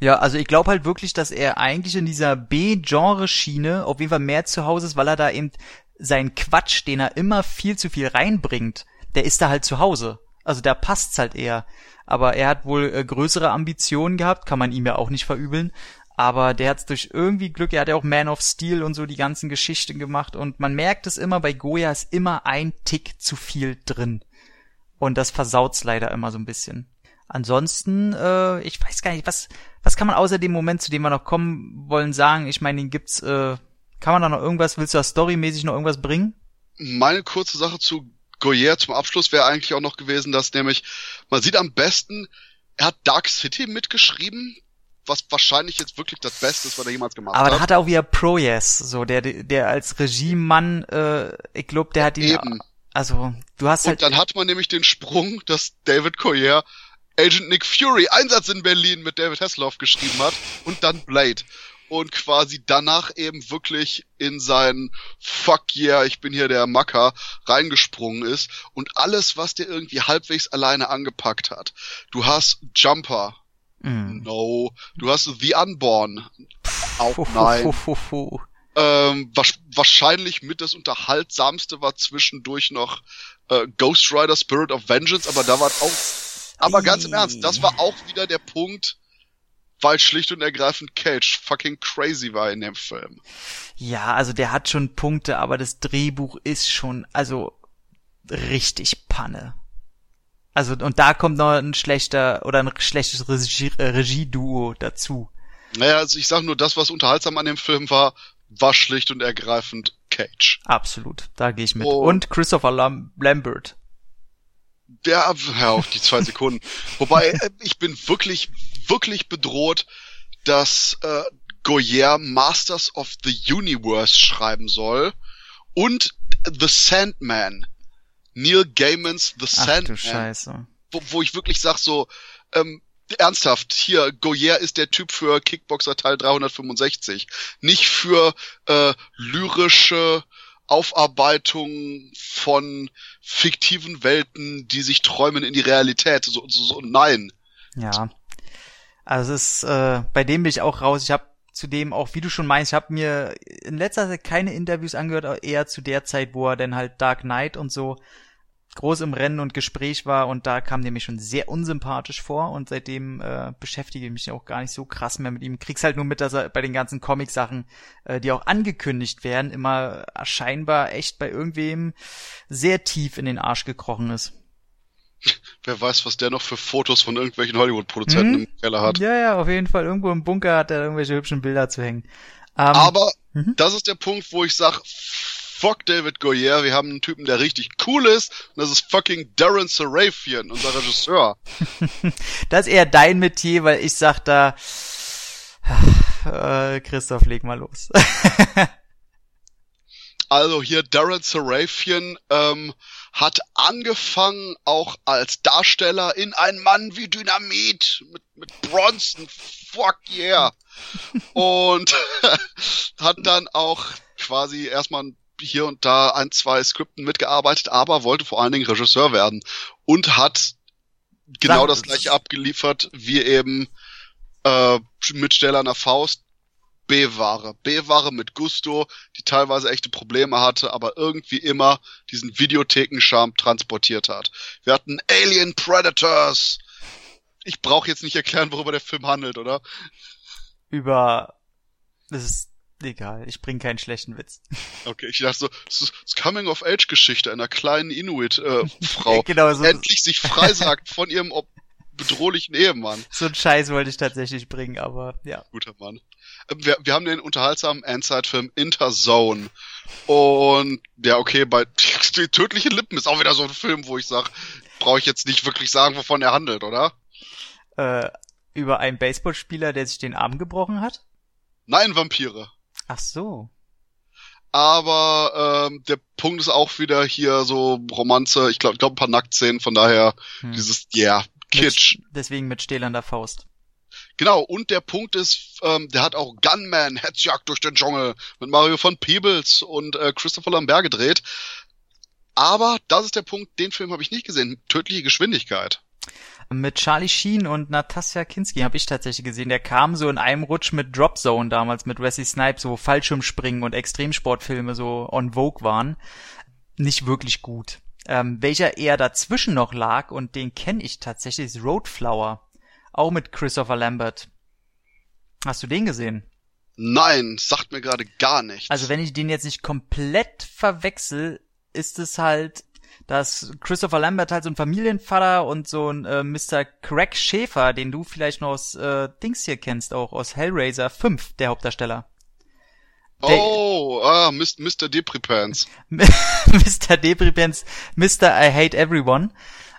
Ja, also ich glaube halt wirklich, dass er eigentlich in dieser B-Genre-Schiene auf jeden Fall mehr zu Hause ist, weil er da eben seinen Quatsch, den er immer viel zu viel reinbringt, der ist da halt zu Hause. Also da passt's halt eher aber er hat wohl äh, größere Ambitionen gehabt, kann man ihm ja auch nicht verübeln. Aber der hat's durch irgendwie Glück, er hat ja auch Man of Steel und so die ganzen Geschichten gemacht und man merkt es immer, bei Goya ist immer ein Tick zu viel drin. Und das versaut's leider immer so ein bisschen. Ansonsten, äh, ich weiß gar nicht, was, was kann man außer dem Moment, zu dem wir noch kommen wollen, sagen? Ich meine, den gibt's, äh, kann man da noch irgendwas, willst du da storymäßig noch irgendwas bringen? Meine kurze Sache zu Goyer zum Abschluss wäre eigentlich auch noch gewesen, dass nämlich, man sieht am besten, er hat Dark City mitgeschrieben, was wahrscheinlich jetzt wirklich das Beste ist, was er jemals gemacht Aber hat. Aber da hat er auch wieder Proyes, so der der als Regiemann, äh, ich glaube, der hat ihn Eben. also du hast Und halt dann hat man nämlich den Sprung, dass David Goyer Agent Nick Fury Einsatz in Berlin mit David Hasselhoff geschrieben hat und dann Blade und quasi danach eben wirklich in sein Fuck yeah, ich bin hier der Macker reingesprungen ist und alles, was der irgendwie halbwegs alleine angepackt hat. Du hast Jumper. Mm. No. Du hast The Unborn. Auch nein. ähm, wahrscheinlich mit das Unterhaltsamste war zwischendurch noch äh, Ghost Rider Spirit of Vengeance, aber da war auch. Aber ganz im Ernst, das war auch wieder der Punkt, weil schlicht und ergreifend Cage fucking crazy war in dem Film. Ja, also der hat schon Punkte, aber das Drehbuch ist schon, also richtig Panne. Also und da kommt noch ein schlechter oder ein schlechtes Regie, äh, Regieduo dazu. Naja, also ich sag nur, das, was unterhaltsam an dem Film war, war schlicht und ergreifend Cage. Absolut, da gehe ich mit. Oh. Und Christopher Lam Lambert. Der, ja, auf die zwei Sekunden. Wobei, äh, ich bin wirklich, wirklich bedroht, dass äh, Goyer Masters of the Universe schreiben soll und The Sandman. Neil Gaimans The Ach, Sandman. Du Scheiße. Wo, wo ich wirklich sag so, ähm, ernsthaft, hier, Goyer ist der Typ für Kickboxer Teil 365. Nicht für äh, lyrische Aufarbeitung von fiktiven Welten, die sich träumen in die Realität. So, so, so nein. Ja. Also es ist, äh, bei dem bin ich auch raus. Ich habe zudem auch, wie du schon meinst, ich habe mir in letzter Zeit keine Interviews angehört, eher zu der Zeit, wo er denn halt Dark Knight und so groß im Rennen und Gespräch war und da kam der mir schon sehr unsympathisch vor und seitdem äh, beschäftige ich mich auch gar nicht so krass mehr mit ihm. Krieg's halt nur mit, dass er bei den ganzen Comic-Sachen, äh, die auch angekündigt werden, immer scheinbar echt bei irgendwem sehr tief in den Arsch gekrochen ist. Wer weiß, was der noch für Fotos von irgendwelchen Hollywood-Produzenten hm? im Keller hat. Ja, ja, auf jeden Fall. Irgendwo im Bunker hat er irgendwelche hübschen Bilder zu hängen. Um, Aber mhm. das ist der Punkt, wo ich sag, fuck David Goyer, wir haben einen Typen, der richtig cool ist, und das ist fucking Darren Sarafian, unser Regisseur. das ist eher dein Metier, weil ich sag da, äh, Christoph, leg mal los. also hier Darren Sarafian ähm, hat angefangen auch als Darsteller in Ein Mann wie Dynamit mit, mit Bronson, fuck yeah. Und hat dann auch quasi erstmal hier und da ein, zwei Skripten mitgearbeitet, aber wollte vor allen Dingen Regisseur werden und hat genau das gleiche abgeliefert wie eben äh, mit Stellerner Faust B-Ware. B-Ware mit Gusto, die teilweise echte Probleme hatte, aber irgendwie immer diesen Videothekenscharm transportiert hat. Wir hatten Alien Predators. Ich brauche jetzt nicht erklären, worüber der Film handelt, oder? Über das ist Egal, ich bring keinen schlechten Witz. Okay, ich dachte so, es ist Coming-of-Age-Geschichte einer kleinen Inuit-Frau, äh, genau, so endlich sich freisagt von ihrem bedrohlichen Ehemann. So ein Scheiß wollte ich tatsächlich bringen, aber ja. Guter Mann. Ähm, wir, wir haben den unterhaltsamen Endzeit-Film Interzone. Und ja, okay, bei die tödliche Lippen ist auch wieder so ein Film, wo ich sag, brauche ich jetzt nicht wirklich sagen, wovon er handelt, oder? Äh, über einen Baseballspieler, der sich den Arm gebrochen hat? Nein, Vampire. Ach so. Aber ähm, der Punkt ist auch wieder hier so Romanze, ich glaube glaub ein paar Nacktszenen, von daher hm. dieses, ja, yeah, Kitsch. Mit, deswegen mit stählernder Faust. Genau, und der Punkt ist, ähm, der hat auch Gunman, Hetzjagd durch den Dschungel mit Mario von Peebles und äh, Christopher Lambert gedreht. Aber das ist der Punkt, den Film habe ich nicht gesehen. Tödliche Geschwindigkeit. Mit Charlie Sheen und Natasja Kinski habe ich tatsächlich gesehen. Der kam so in einem Rutsch mit Drop Zone damals mit Wesley Snipes, wo Fallschirmspringen und Extremsportfilme so on Vogue waren. Nicht wirklich gut. Ähm, welcher eher dazwischen noch lag, und den kenne ich tatsächlich, ist Roadflower. Auch mit Christopher Lambert. Hast du den gesehen? Nein, sagt mir gerade gar nichts. Also wenn ich den jetzt nicht komplett verwechsel, ist es halt dass Christopher Lambert halt so ein Familienvater und so ein äh, Mr. Craig Schäfer, den du vielleicht noch aus äh, Dings hier kennst, auch aus Hellraiser 5, der Hauptdarsteller. oh, ah, Mr. Depripants. Mr. Depripants, Mr. I Hate Everyone.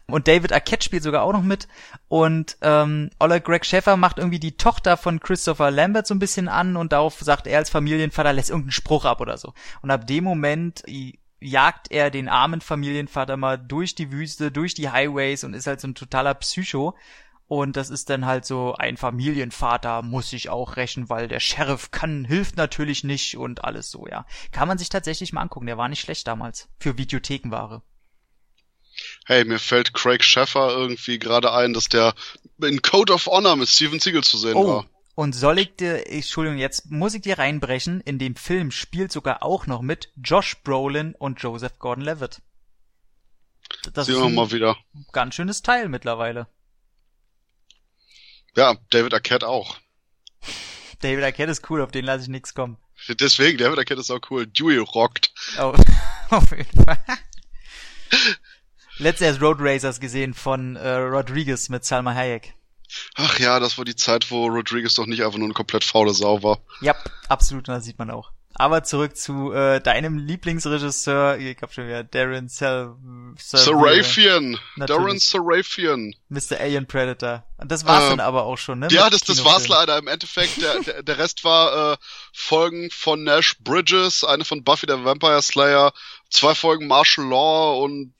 Und David Arquette spielt sogar auch noch mit. Und ähm, Ola Greg Schäfer macht irgendwie die Tochter von Christopher Lambert so ein bisschen an und darauf sagt er als Familienvater, lässt irgendeinen Spruch ab oder so. Und ab dem Moment jagt er den armen Familienvater mal durch die Wüste, durch die Highways und ist halt so ein totaler Psycho. Und das ist dann halt so, ein Familienvater muss sich auch rächen, weil der Sheriff kann, hilft natürlich nicht und alles so, ja. Kann man sich tatsächlich mal angucken, der war nicht schlecht damals. Für Videothekenware. Hey, mir fällt Craig Sheffer irgendwie gerade ein, dass der in Code of Honor mit Steven Seagal zu sehen oh, war. Und soll ich dir, Entschuldigung, jetzt muss ich dir reinbrechen, in dem Film spielt sogar auch noch mit Josh Brolin und Joseph Gordon-Levitt. Das Sehen ist wir mal wieder. Ganz schönes Teil mittlerweile. Ja, David Arquette auch. David Arquette ist cool, auf den lasse ich nichts kommen. Deswegen, David Arquette ist auch cool. Dewey rockt. Oh, auf jeden Fall. Letztes Road Racers gesehen von äh, Rodriguez mit Salma Hayek. Ach ja, das war die Zeit, wo Rodriguez doch nicht einfach nur eine komplett faule Sau war. Ja, absolut, das sieht man auch. Aber zurück zu äh, deinem Lieblingsregisseur, ich hab schon wieder Darren Sel Serafian. Darren Serafian. Mr. Alien Predator. Und das war's äh, dann aber auch schon, ne? Ja, das, das war's leider. Im Endeffekt, der, der, der Rest war äh, Folgen von Nash Bridges, eine von Buffy der Vampire Slayer, zwei Folgen Martial Law und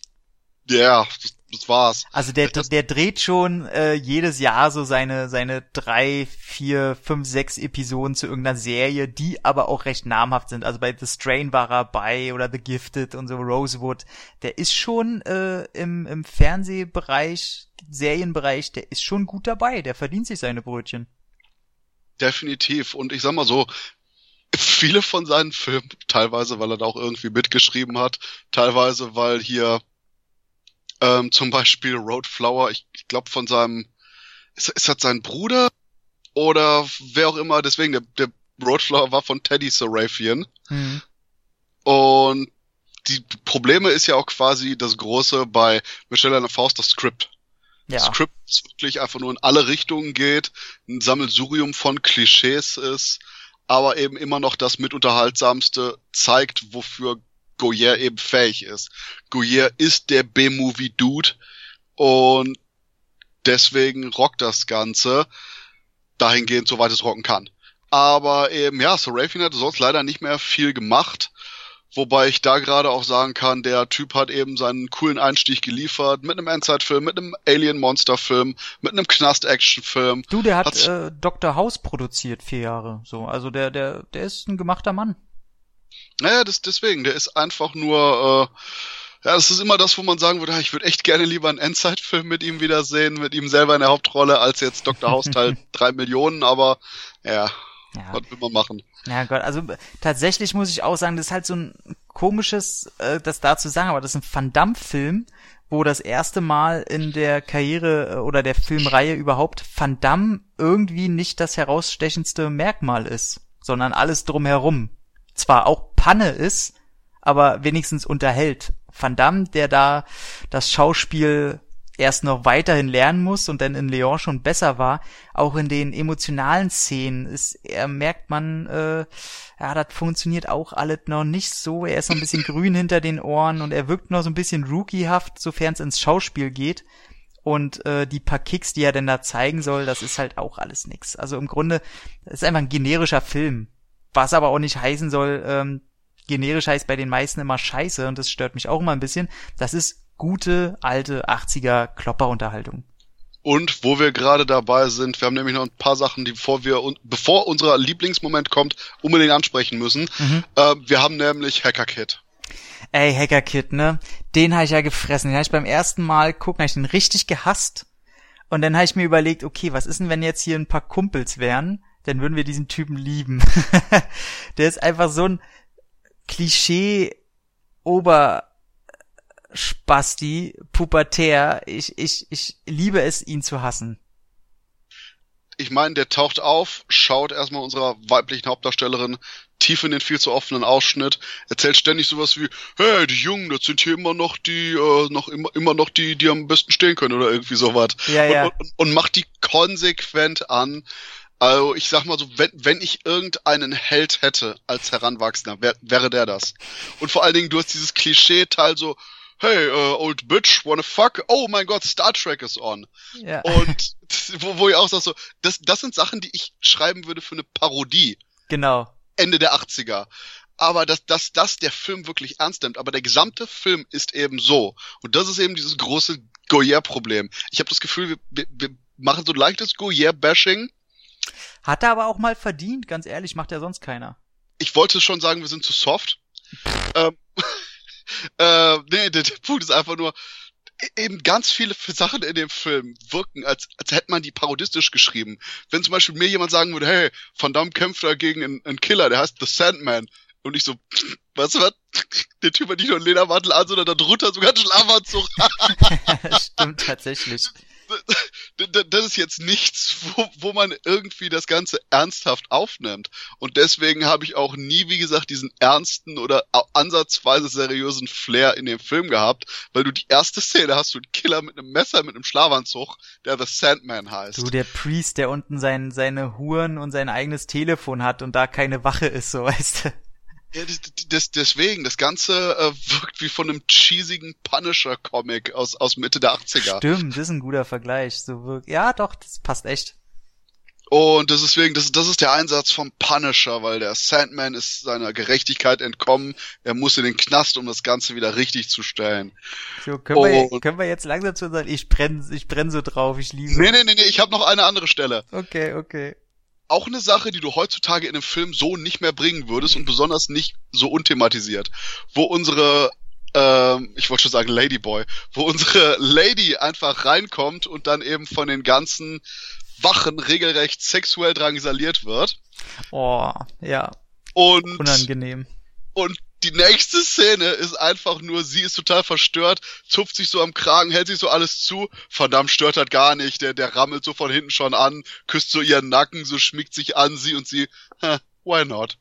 ja, yeah, das war's. Also der, das, der dreht schon äh, jedes Jahr so seine, seine drei, vier, fünf, sechs Episoden zu irgendeiner Serie, die aber auch recht namhaft sind. Also bei The Strain war er bei oder The Gifted und so Rosewood. Der ist schon äh, im, im Fernsehbereich, Serienbereich, der ist schon gut dabei. Der verdient sich seine Brötchen. Definitiv. Und ich sag mal so, viele von seinen Filmen, teilweise weil er da auch irgendwie mitgeschrieben hat, teilweise weil hier ähm, zum Beispiel Roadflower, ich, ich glaube von seinem, ist, ist das sein Bruder? Oder wer auch immer, deswegen, der, der Roadflower war von Teddy Serafian. Mhm. Und die Probleme ist ja auch quasi das große bei Michelle Anna Faust, das Skript. Ja. Das Skript ist wirklich einfach nur in alle Richtungen geht, ein Sammelsurium von Klischees ist aber eben immer noch das mitunterhaltsamste zeigt, wofür Goyer eben fähig ist. Goyer ist der B-Movie-Dude und deswegen rockt das Ganze dahingehend, soweit es rocken kann. Aber eben, ja, Seraphine hat sonst leider nicht mehr viel gemacht. Wobei ich da gerade auch sagen kann, der Typ hat eben seinen coolen Einstieg geliefert mit einem Endzeit-Film, mit einem Alien-Monster-Film, mit einem Knast-Action-Film. Du, der hat, hat äh, Dr. House produziert vier Jahre. So, also der, der, der ist ein gemachter Mann. Naja, das, deswegen, der ist einfach nur, äh, ja, das ist immer das, wo man sagen würde, ich würde echt gerne lieber einen Endzeit-Film mit ihm wiedersehen, mit ihm selber in der Hauptrolle, als jetzt Dr. House Teil drei Millionen, aber ja, ja. Was will man machen? Ja Gott, also tatsächlich muss ich auch sagen, das ist halt so ein komisches, äh, das da zu sagen, aber das ist ein Van Damme-Film, wo das erste Mal in der Karriere äh, oder der Filmreihe überhaupt Van Damme irgendwie nicht das herausstechendste Merkmal ist, sondern alles drumherum. Zwar auch Panne ist, aber wenigstens unterhält. Van Damme, der da das Schauspiel erst noch weiterhin lernen muss und dann in Leon schon besser war, auch in den emotionalen Szenen ist, er merkt man, äh, ja, das funktioniert auch alles noch nicht so. Er ist noch ein bisschen grün hinter den Ohren und er wirkt noch so ein bisschen rookiehaft, sofern es ins Schauspiel geht. Und äh, die paar Kicks, die er denn da zeigen soll, das ist halt auch alles nix. Also im Grunde ist einfach ein generischer Film. Was aber auch nicht heißen soll, ähm, generisch heißt bei den meisten immer scheiße und das stört mich auch immer ein bisschen. Das ist gute, alte 80er Klopperunterhaltung. Und wo wir gerade dabei sind, wir haben nämlich noch ein paar Sachen, die bevor wir, bevor unser Lieblingsmoment kommt, unbedingt ansprechen müssen. Mhm. Äh, wir haben nämlich Hacker Kid. Ey, Hacker Kid, ne? Den habe ich ja gefressen. Den habe ich beim ersten Mal gucken, habe ich den richtig gehasst. Und dann habe ich mir überlegt, okay, was ist denn, wenn jetzt hier ein paar Kumpels wären? Dann würden wir diesen Typen lieben. Der ist einfach so ein Klischee Ober Spasti, pubertär. Ich, ich, ich liebe es, ihn zu hassen. Ich meine, der taucht auf, schaut erstmal unserer weiblichen Hauptdarstellerin tief in den viel zu offenen Ausschnitt, erzählt ständig sowas wie, hey, die Jungen, das sind hier immer noch die, äh, noch immer, immer noch die, die am besten stehen können oder irgendwie sowas. Ja, ja. Und, und, und macht die konsequent an. Also ich sag mal so, wenn, wenn ich irgendeinen Held hätte als Heranwachsender, wär, wäre der das. Und vor allen Dingen, du hast dieses Klischee-Teil so, hey, uh, old bitch, wanna fuck? Oh mein Gott, Star Trek is on. Ja. Und wo, wo ich auch sag so, das, das sind Sachen, die ich schreiben würde für eine Parodie. Genau. Ende der 80er. Aber dass, dass das der Film wirklich ernst nimmt. Aber der gesamte Film ist eben so. Und das ist eben dieses große Goyer-Problem. Ich habe das Gefühl, wir, wir, wir machen so leichtes Goyer-Bashing. Hat er aber auch mal verdient, ganz ehrlich, macht ja sonst keiner. Ich wollte schon sagen, wir sind zu soft. ähm, äh, nee, der, der Punkt ist einfach nur, e-, eben ganz viele Sachen in dem Film wirken, als, als hätte man die parodistisch geschrieben. Wenn zum Beispiel mir jemand sagen würde, hey, Van Damme kämpft da gegen einen, einen Killer, der heißt The Sandman. Und ich so, weißt du was? Der Typ hat nicht nur einen Ledermantel an, sondern darunter sogar einen Schlafanzug. Stimmt tatsächlich das ist jetzt nichts, wo, wo man irgendwie das Ganze ernsthaft aufnimmt. Und deswegen habe ich auch nie, wie gesagt, diesen ernsten oder ansatzweise seriösen Flair in dem Film gehabt, weil du die erste Szene hast du einen Killer mit einem Messer, mit einem Schlafanzug, der The Sandman heißt. Du, der Priest, der unten sein, seine Huren und sein eigenes Telefon hat und da keine Wache ist, so weißt du. Ja, das, das, deswegen, das Ganze äh, wirkt wie von einem cheesigen Punisher-Comic aus, aus Mitte der 80er. Stimmt, das ist ein guter Vergleich. So wirkt, ja, doch, das passt echt. Und das deswegen, das, das ist der Einsatz vom Punisher, weil der Sandman ist seiner Gerechtigkeit entkommen. Er muss in den Knast, um das Ganze wieder richtig zu stellen. So, können, wir, können wir jetzt langsam zu sagen, ich brenne ich brenn so drauf, ich liebe. Nee, nee, nee, nee, ich habe noch eine andere Stelle. Okay, okay auch eine Sache, die du heutzutage in einem Film so nicht mehr bringen würdest und besonders nicht so unthematisiert. Wo unsere, ähm, ich wollte schon sagen Ladyboy, wo unsere Lady einfach reinkommt und dann eben von den ganzen Wachen regelrecht sexuell drangsaliert wird. Oh, ja. Und unangenehm. Und die nächste Szene ist einfach nur, sie ist total verstört, zupft sich so am Kragen, hält sich so alles zu. Verdammt, stört hat gar nicht. Der, der rammelt so von hinten schon an, küsst so ihren Nacken, so schmiegt sich an sie und sie, why not?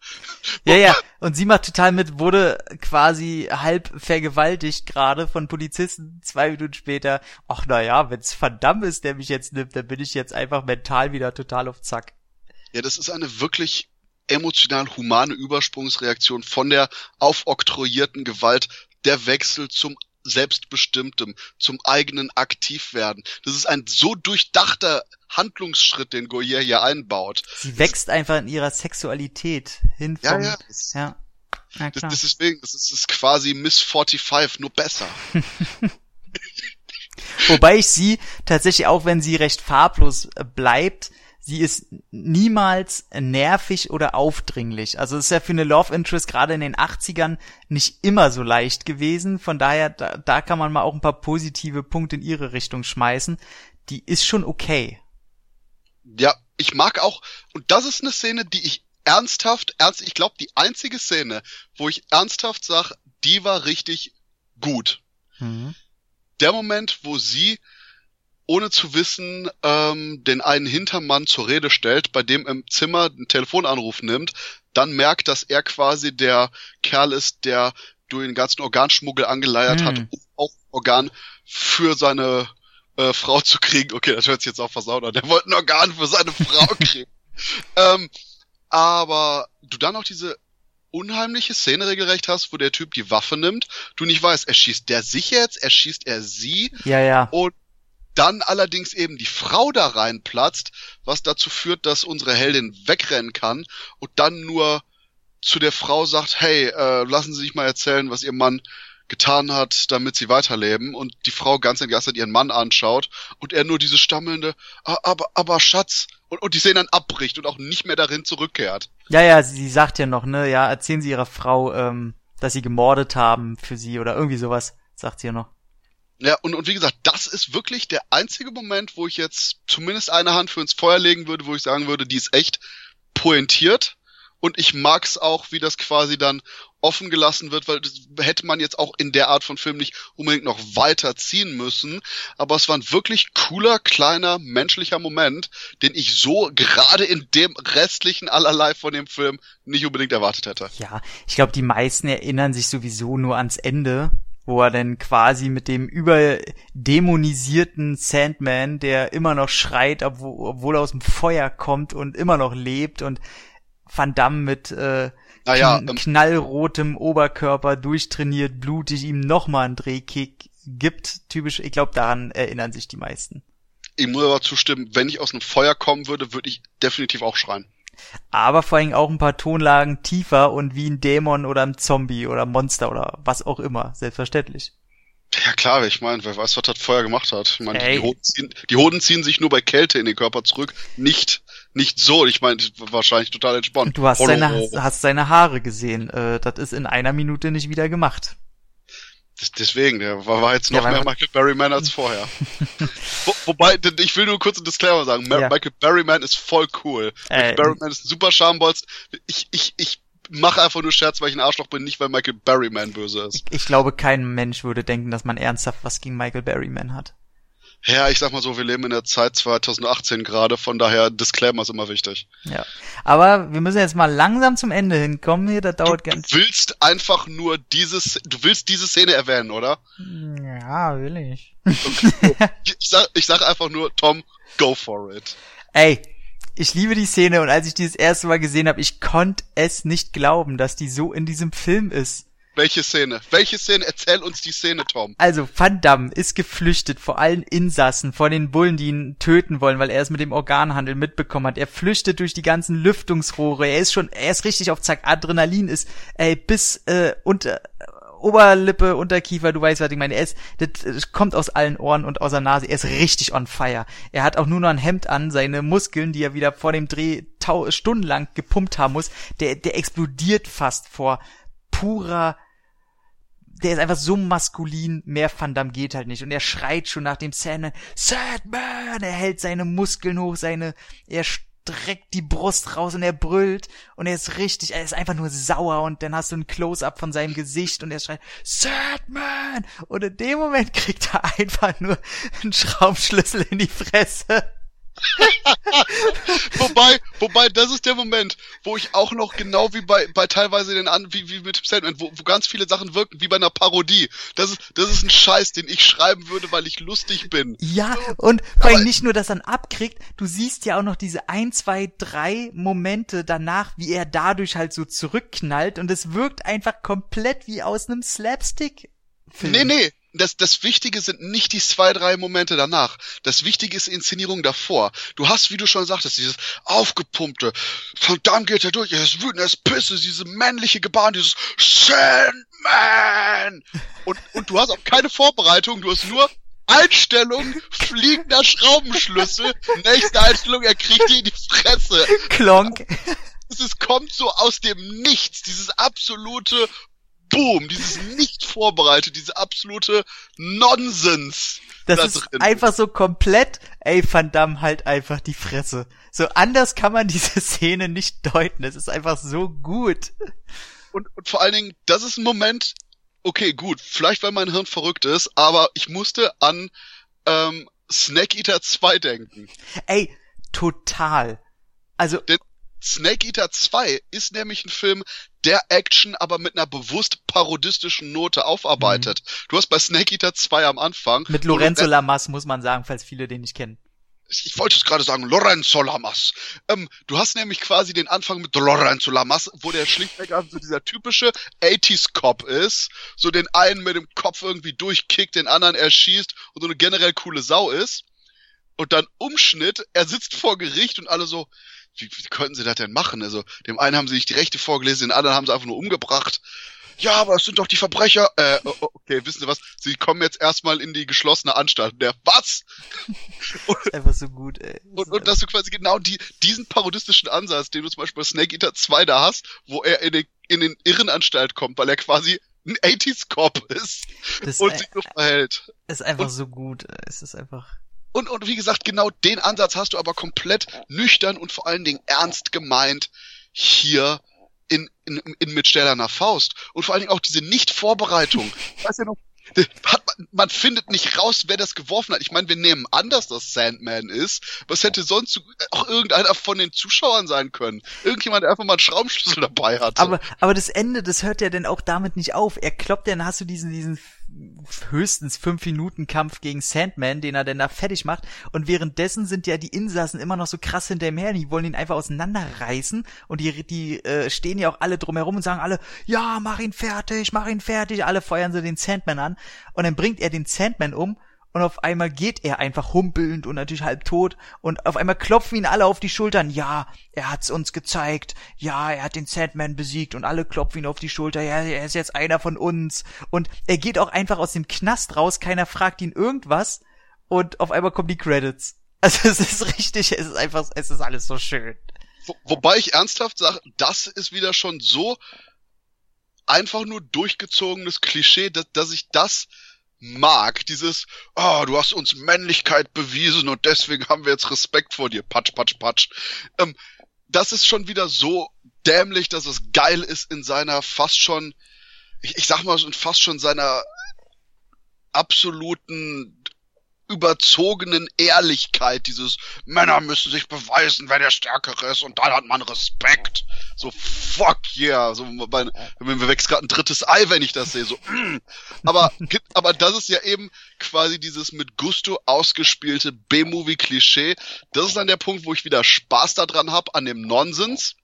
Ja, ja, und sie macht total mit, wurde quasi halb vergewaltigt gerade von Polizisten zwei Minuten später. Ach naja, wenn's verdammt ist, der mich jetzt nimmt, dann bin ich jetzt einfach mental wieder total auf Zack. Ja, das ist eine wirklich emotional humane Übersprungsreaktion von der aufoktroyierten Gewalt, der Wechsel zum selbstbestimmtem, zum eigenen Aktivwerden. Das ist ein so durchdachter Handlungsschritt, den Goyer hier einbaut. Sie wächst einfach in ihrer Sexualität hin vom, ja, ja. ja. ja das, das, ist deswegen, das ist, das ist quasi Miss 45, nur besser. Wobei ich sie tatsächlich, auch wenn sie recht farblos bleibt, sie ist niemals nervig oder aufdringlich. Also es ist ja für eine Love Interest gerade in den 80ern nicht immer so leicht gewesen. Von daher, da, da kann man mal auch ein paar positive Punkte in ihre Richtung schmeißen. Die ist schon okay. Ja, ich mag auch, und das ist eine Szene, die ich ernsthaft, ernst, ich glaube, die einzige Szene, wo ich ernsthaft sag, die war richtig gut. Mhm. Der Moment, wo sie ohne zu wissen, ähm, den einen Hintermann zur Rede stellt, bei dem im Zimmer einen Telefonanruf nimmt, dann merkt, dass er quasi der Kerl ist, der durch den ganzen Organschmuggel angeleiert hm. hat, um auch Organ für seine äh, Frau zu kriegen. Okay, das hört sich jetzt auch versaut an. Der wollte ein Organ für seine Frau kriegen. ähm, aber du dann auch diese unheimliche Szene regelrecht hast, wo der Typ die Waffe nimmt, du nicht weißt, erschießt der sich jetzt, erschießt er sie. Ja, ja. Und dann allerdings eben die Frau da reinplatzt, was dazu führt, dass unsere Heldin wegrennen kann und dann nur zu der Frau sagt, hey, äh, lassen Sie sich mal erzählen, was Ihr Mann getan hat, damit sie weiterleben und die Frau ganz entgeistert ihren Mann anschaut und er nur dieses stammelnde, ah, aber, aber Schatz und, und die Szene dann abbricht und auch nicht mehr darin zurückkehrt. Ja, ja, sie sagt ja noch, ne, ja, erzählen Sie Ihrer Frau, ähm, dass Sie gemordet haben für sie oder irgendwie sowas, sagt sie ja noch. Ja, und, und wie gesagt, das ist wirklich der einzige Moment, wo ich jetzt zumindest eine Hand für ins Feuer legen würde, wo ich sagen würde, die ist echt pointiert. Und ich mag's auch, wie das quasi dann offen gelassen wird, weil das hätte man jetzt auch in der Art von Film nicht unbedingt noch weiter ziehen müssen. Aber es war ein wirklich cooler, kleiner, menschlicher Moment, den ich so gerade in dem restlichen allerlei von dem Film nicht unbedingt erwartet hätte. Ja, ich glaube, die meisten erinnern sich sowieso nur ans Ende, wo er dann quasi mit dem überdämonisierten Sandman, der immer noch schreit, obwohl, er aus dem Feuer kommt und immer noch lebt und Van Damme mit äh, naja, kn ähm, knallrotem Oberkörper durchtrainiert, blutig ihm nochmal einen Drehkick gibt. Typisch, ich glaube, daran erinnern sich die meisten. Ich muss aber zustimmen, wenn ich aus einem Feuer kommen würde, würde ich definitiv auch schreien aber vor allem auch ein paar Tonlagen tiefer und wie ein Dämon oder ein Zombie oder Monster oder was auch immer, selbstverständlich. Ja klar, ich meine, wer weiß, was das Feuer gemacht hat. Ich meine, die, Hoden ziehen, die Hoden ziehen sich nur bei Kälte in den Körper zurück, nicht nicht so. Ich meine, wahrscheinlich total entspannt. Du hast seine, hast seine Haare gesehen. Äh, das ist in einer Minute nicht wieder gemacht. Deswegen, der war, war jetzt noch ja, mehr Michael Berryman als vorher. Wo, wobei, ich will nur kurz einen Disclaimer sagen. Ja. Michael Berryman ist voll cool. Äh, Michael Berryman ist ein super Schambolz. Ich, ich, ich mache einfach nur Scherz, weil ich ein Arschloch bin, nicht weil Michael Berryman böse ist. Ich, ich glaube, kein Mensch würde denken, dass man ernsthaft was gegen Michael Berryman hat. Ja, ich sag mal so, wir leben in der Zeit 2018 gerade, von daher Disclaimer ist immer wichtig. Ja. Aber wir müssen jetzt mal langsam zum Ende hinkommen hier, das dauert du, ganz. Du willst einfach nur dieses, du willst diese Szene erwähnen, oder? Ja, will ich. Okay. ich, sag, ich sag einfach nur, Tom, go for it. Ey, ich liebe die Szene und als ich die das erste Mal gesehen habe, ich konnte es nicht glauben, dass die so in diesem Film ist. Welche Szene? Welche Szene? Erzähl uns die Szene, Tom. Also, Van Damme ist geflüchtet vor allen Insassen, vor den Bullen, die ihn töten wollen, weil er es mit dem Organhandel mitbekommen hat. Er flüchtet durch die ganzen Lüftungsrohre. Er ist schon, er ist richtig auf Zack. Adrenalin ist, ey, bis, äh, unter, Oberlippe, Unterkiefer, du weißt, was ich meine. Er ist, das, das kommt aus allen Ohren und aus der Nase. Er ist richtig on fire. Er hat auch nur noch ein Hemd an. Seine Muskeln, die er wieder vor dem Dreh stundenlang gepumpt haben muss, der, der explodiert fast vor purer der ist einfach so maskulin, mehr Van Damme geht halt nicht. Und er schreit schon nach dem Sandman, Sandman! Er hält seine Muskeln hoch, seine, er streckt die Brust raus und er brüllt und er ist richtig, er ist einfach nur sauer und dann hast du ein Close-up von seinem Gesicht und er schreit, Sandman! Und in dem Moment kriegt er einfach nur einen Schraubenschlüssel in die Fresse. wobei, wobei, das ist der Moment, wo ich auch noch genau wie bei, bei teilweise den an, wie, wie mit dem Statement, wo, wo ganz viele Sachen wirken, wie bei einer Parodie. Das ist, das ist ein Scheiß, den ich schreiben würde, weil ich lustig bin. Ja, und vor allem nicht nur, dass er abkriegt, du siehst ja auch noch diese ein, zwei, drei Momente danach, wie er dadurch halt so zurückknallt und es wirkt einfach komplett wie aus einem Slapstick. Film. Nee, nee, das, das Wichtige sind nicht die zwei, drei Momente danach. Das Wichtige ist die Inszenierung davor. Du hast, wie du schon sagtest, dieses aufgepumpte, verdammt geht er durch, er ist wütend, er ist pisse, diese männliche Gebaren, dieses Sandman! Und, und du hast auch keine Vorbereitung, du hast nur Einstellung, fliegender Schraubenschlüssel, nächste Einstellung, er kriegt die in die Fresse. Klonk. Es kommt so aus dem Nichts, dieses absolute Boom, dieses nicht vorbereitet, diese absolute Nonsens. Das da ist drin. einfach so komplett, ey, Van Damme, halt einfach die Fresse. So anders kann man diese Szene nicht deuten. Es ist einfach so gut. Und, und vor allen Dingen, das ist ein Moment, okay, gut, vielleicht weil mein Hirn verrückt ist, aber ich musste an ähm, Snake Eater 2 denken. Ey, total. Also. Denn Snake Eater 2 ist nämlich ein Film, der Action aber mit einer bewusst parodistischen Note aufarbeitet. Mhm. Du hast bei Snake Eater 2 am Anfang. Mit Lorenzo Lamas, muss man sagen, falls viele den nicht kennen. Ich wollte es gerade sagen, Lorenzo Lamas. Ähm, du hast nämlich quasi den Anfang mit Lorenzo Lamas, wo der schlichtweg also so dieser typische 80s-Cop ist, so den einen mit dem Kopf irgendwie durchkickt, den anderen erschießt und so eine generell coole Sau ist. Und dann Umschnitt, er sitzt vor Gericht und alle so, wie, wie konnten sie das denn machen? Also, dem einen haben sie nicht die Rechte vorgelesen, den anderen haben sie einfach nur umgebracht. Ja, aber es sind doch die Verbrecher. Äh, okay, wissen Sie was? Sie kommen jetzt erstmal in die geschlossene Anstalt. Der was? Und, ist einfach so gut, ey. Das und, und dass du quasi genau die, diesen parodistischen Ansatz, den du zum Beispiel bei Snake Eater 2 da hast, wo er in den, in den Irrenanstalt kommt, weil er quasi ein 80s Cop ist das und sich so verhält. Ist einfach und, so gut. Es ist einfach. Und, und wie gesagt, genau den Ansatz hast du aber komplett nüchtern und vor allen Dingen ernst gemeint hier in, in, in mit stählerner Faust. Und vor allen Dingen auch diese Nicht-Vorbereitung. weißt du noch, hat man, man findet nicht raus, wer das geworfen hat. Ich meine, wir nehmen an, dass das Sandman ist. Was hätte sonst auch irgendeiner von den Zuschauern sein können? Irgendjemand, der einfach mal einen Schraubenschlüssel dabei hat. Aber, aber das Ende, das hört ja dann auch damit nicht auf. Er kloppt, dann hast du diesen, diesen höchstens fünf Minuten Kampf gegen Sandman, den er dann da fertig macht. Und währenddessen sind ja die Insassen immer noch so krass hinter ihm her. Die wollen ihn einfach auseinanderreißen. Und die, die äh, stehen ja auch alle drumherum und sagen alle, ja, mach ihn fertig, mach ihn fertig. Alle feuern so den Sandman an. Und dann bringt er den Sandman um und auf einmal geht er einfach humpelnd und natürlich halb tot und auf einmal klopfen ihn alle auf die Schultern. Ja, er hat's uns gezeigt. Ja, er hat den Sandman besiegt und alle klopfen ihn auf die Schulter. Ja, er ist jetzt einer von uns. Und er geht auch einfach aus dem Knast raus. Keiner fragt ihn irgendwas und auf einmal kommen die Credits. Also es ist richtig, es ist einfach, es ist alles so schön. Wo, wobei ich ernsthaft sage, das ist wieder schon so einfach nur durchgezogenes Klischee, dass, dass ich das mag. Dieses, oh, du hast uns Männlichkeit bewiesen und deswegen haben wir jetzt Respekt vor dir. Patsch, patsch, patsch. Ähm, das ist schon wieder so dämlich, dass es geil ist in seiner fast schon, ich, ich sag mal, fast schon seiner absoluten überzogenen Ehrlichkeit, dieses Männer müssen sich beweisen, wer der Stärkere ist und dann hat man Respekt. So fuck yeah, so mein, mir wächst gerade ein drittes Ei, wenn ich das sehe, so mm. aber aber das ist ja eben quasi dieses mit Gusto ausgespielte B-Movie Klischee. Das ist dann der Punkt, wo ich wieder Spaß daran habe an dem Nonsens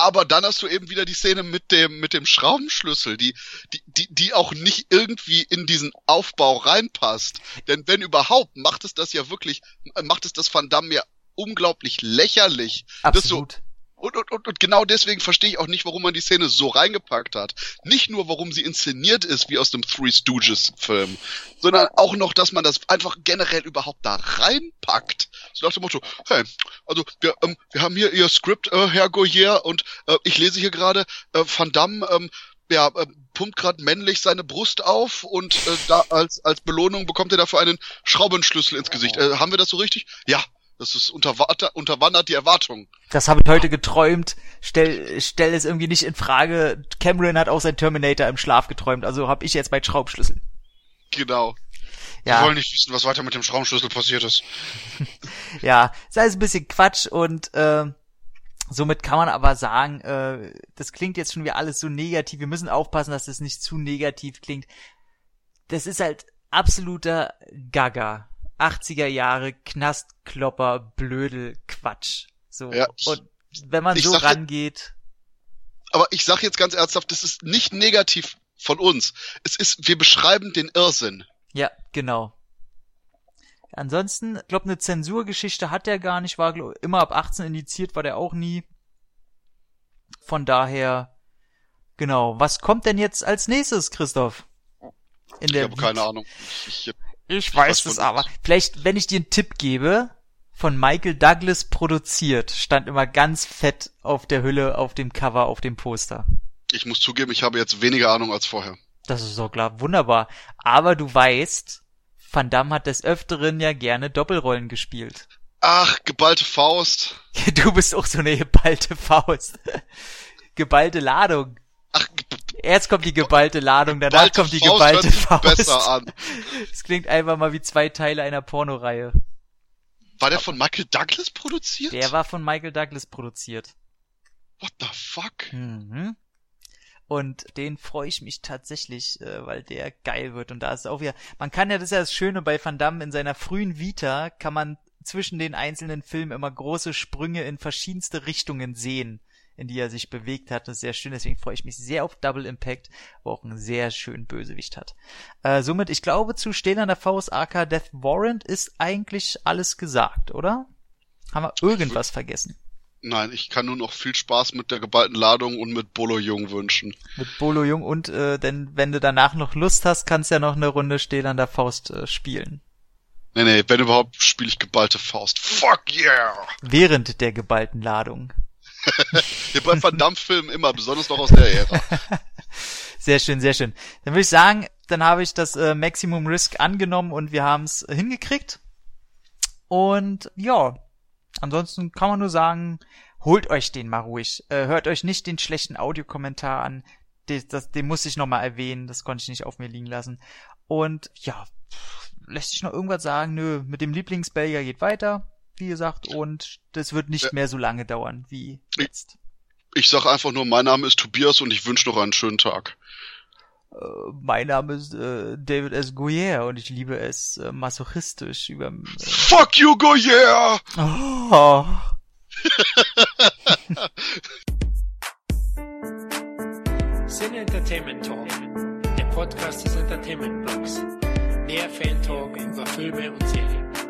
aber dann hast du eben wieder die Szene mit dem mit dem Schraubenschlüssel, die die die die auch nicht irgendwie in diesen Aufbau reinpasst. Denn wenn überhaupt, macht es das ja wirklich, macht es das Van Damme ja unglaublich lächerlich. Absolut. Und, und, und, und genau deswegen verstehe ich auch nicht, warum man die Szene so reingepackt hat. Nicht nur, warum sie inszeniert ist, wie aus dem Three Stooges Film, sondern auch noch, dass man das einfach generell überhaupt da reinpackt. So nach dem Motto, hey, also wir, ähm, wir haben hier ihr Skript, äh, Herr Goyer, und äh, ich lese hier gerade, äh, Van Damme, ähm, ja, äh, pumpt gerade männlich seine Brust auf und äh, da als, als Belohnung bekommt er dafür einen Schraubenschlüssel ins Gesicht. Äh, haben wir das so richtig? Ja, das ist unterwandert, unterwandert die Erwartung. Das habe ich heute geträumt. Stell, stell es irgendwie nicht in Frage. Cameron hat auch sein Terminator im Schlaf geträumt, also habe ich jetzt mein Schraubschlüssel. Genau. ja. Wir wollen nicht wissen, was weiter mit dem Schraubenschlüssel passiert ist. ja, sei es ein bisschen Quatsch und äh, somit kann man aber sagen, äh, das klingt jetzt schon wie alles so negativ. Wir müssen aufpassen, dass das nicht zu negativ klingt. Das ist halt absoluter Gaga. 80er Jahre Knastklopper, Blödel, Quatsch. So. Ja, ich, und wenn man so rangeht. Aber ich sag jetzt ganz ernsthaft, das ist nicht negativ von uns. Es ist, wir beschreiben den Irrsinn. Ja, genau. Ansonsten, ich glaube, eine Zensurgeschichte hat er gar nicht, war glaub, immer ab 18 indiziert, war der auch nie. Von daher, genau. Was kommt denn jetzt als nächstes, Christoph? In der ich habe keine Ahnung. Ich, ich, ich weiß es aber. Vielleicht, wenn ich dir einen Tipp gebe, von Michael Douglas produziert, stand immer ganz fett auf der Hülle, auf dem Cover, auf dem Poster. Ich muss zugeben, ich habe jetzt weniger Ahnung als vorher. Das ist doch klar, wunderbar. Aber du weißt, Van Damme hat des Öfteren ja gerne Doppelrollen gespielt. Ach, geballte Faust. Du bist auch so eine geballte Faust. geballte Ladung. Ach, Erst kommt die geballte Ladung, danach kommt die Faust geballte Faust. Besser an. Das klingt einfach mal wie zwei Teile einer Pornoreihe. War der von Michael Douglas produziert? Der war von Michael Douglas produziert. What the fuck? Mhm. Und den freue ich mich tatsächlich, äh, weil der geil wird. Und da ist auch wieder, man kann ja, das ist ja das Schöne bei Van Damme, in seiner frühen Vita kann man zwischen den einzelnen Filmen immer große Sprünge in verschiedenste Richtungen sehen, in die er sich bewegt hat. Das ist sehr schön, deswegen freue ich mich sehr auf Double Impact, wo auch einen sehr schönen Bösewicht hat. Äh, somit, ich glaube, zu Stehen an der Faust AK Death Warrant ist eigentlich alles gesagt, oder? Haben wir irgendwas vergessen? Nein, ich kann nur noch viel Spaß mit der geballten Ladung und mit Bolo Jung wünschen. Mit Bolo Jung und äh, denn wenn du danach noch Lust hast, kannst du ja noch eine Runde stehen an der Faust äh, spielen. Nee, nee, wenn überhaupt spiele ich geballte Faust. Fuck yeah! Während der geballten Ladung. Hier bei Van immer, besonders noch aus der Ära. sehr schön, sehr schön. Dann würde ich sagen, dann habe ich das äh, Maximum Risk angenommen und wir haben es hingekriegt. Und ja, Ansonsten kann man nur sagen, holt euch den mal ruhig. Äh, hört euch nicht den schlechten Audiokommentar an. Das, das, den muss ich nochmal erwähnen. Das konnte ich nicht auf mir liegen lassen. Und ja, lässt sich noch irgendwas sagen? Nö, mit dem Lieblingsbelgier geht weiter, wie gesagt, und das wird nicht ja. mehr so lange dauern wie jetzt. Ich, ich sag einfach nur, mein Name ist Tobias und ich wünsche noch einen schönen Tag. Äh, mein Name ist äh, David S. Goyer und ich liebe es äh, masochistisch über. Äh, Fuck you, Goyer! Oh. Sin Entertainment Talk, der Podcast des Entertainment Blogs. Mehr Fan Talk über Filme und Serien.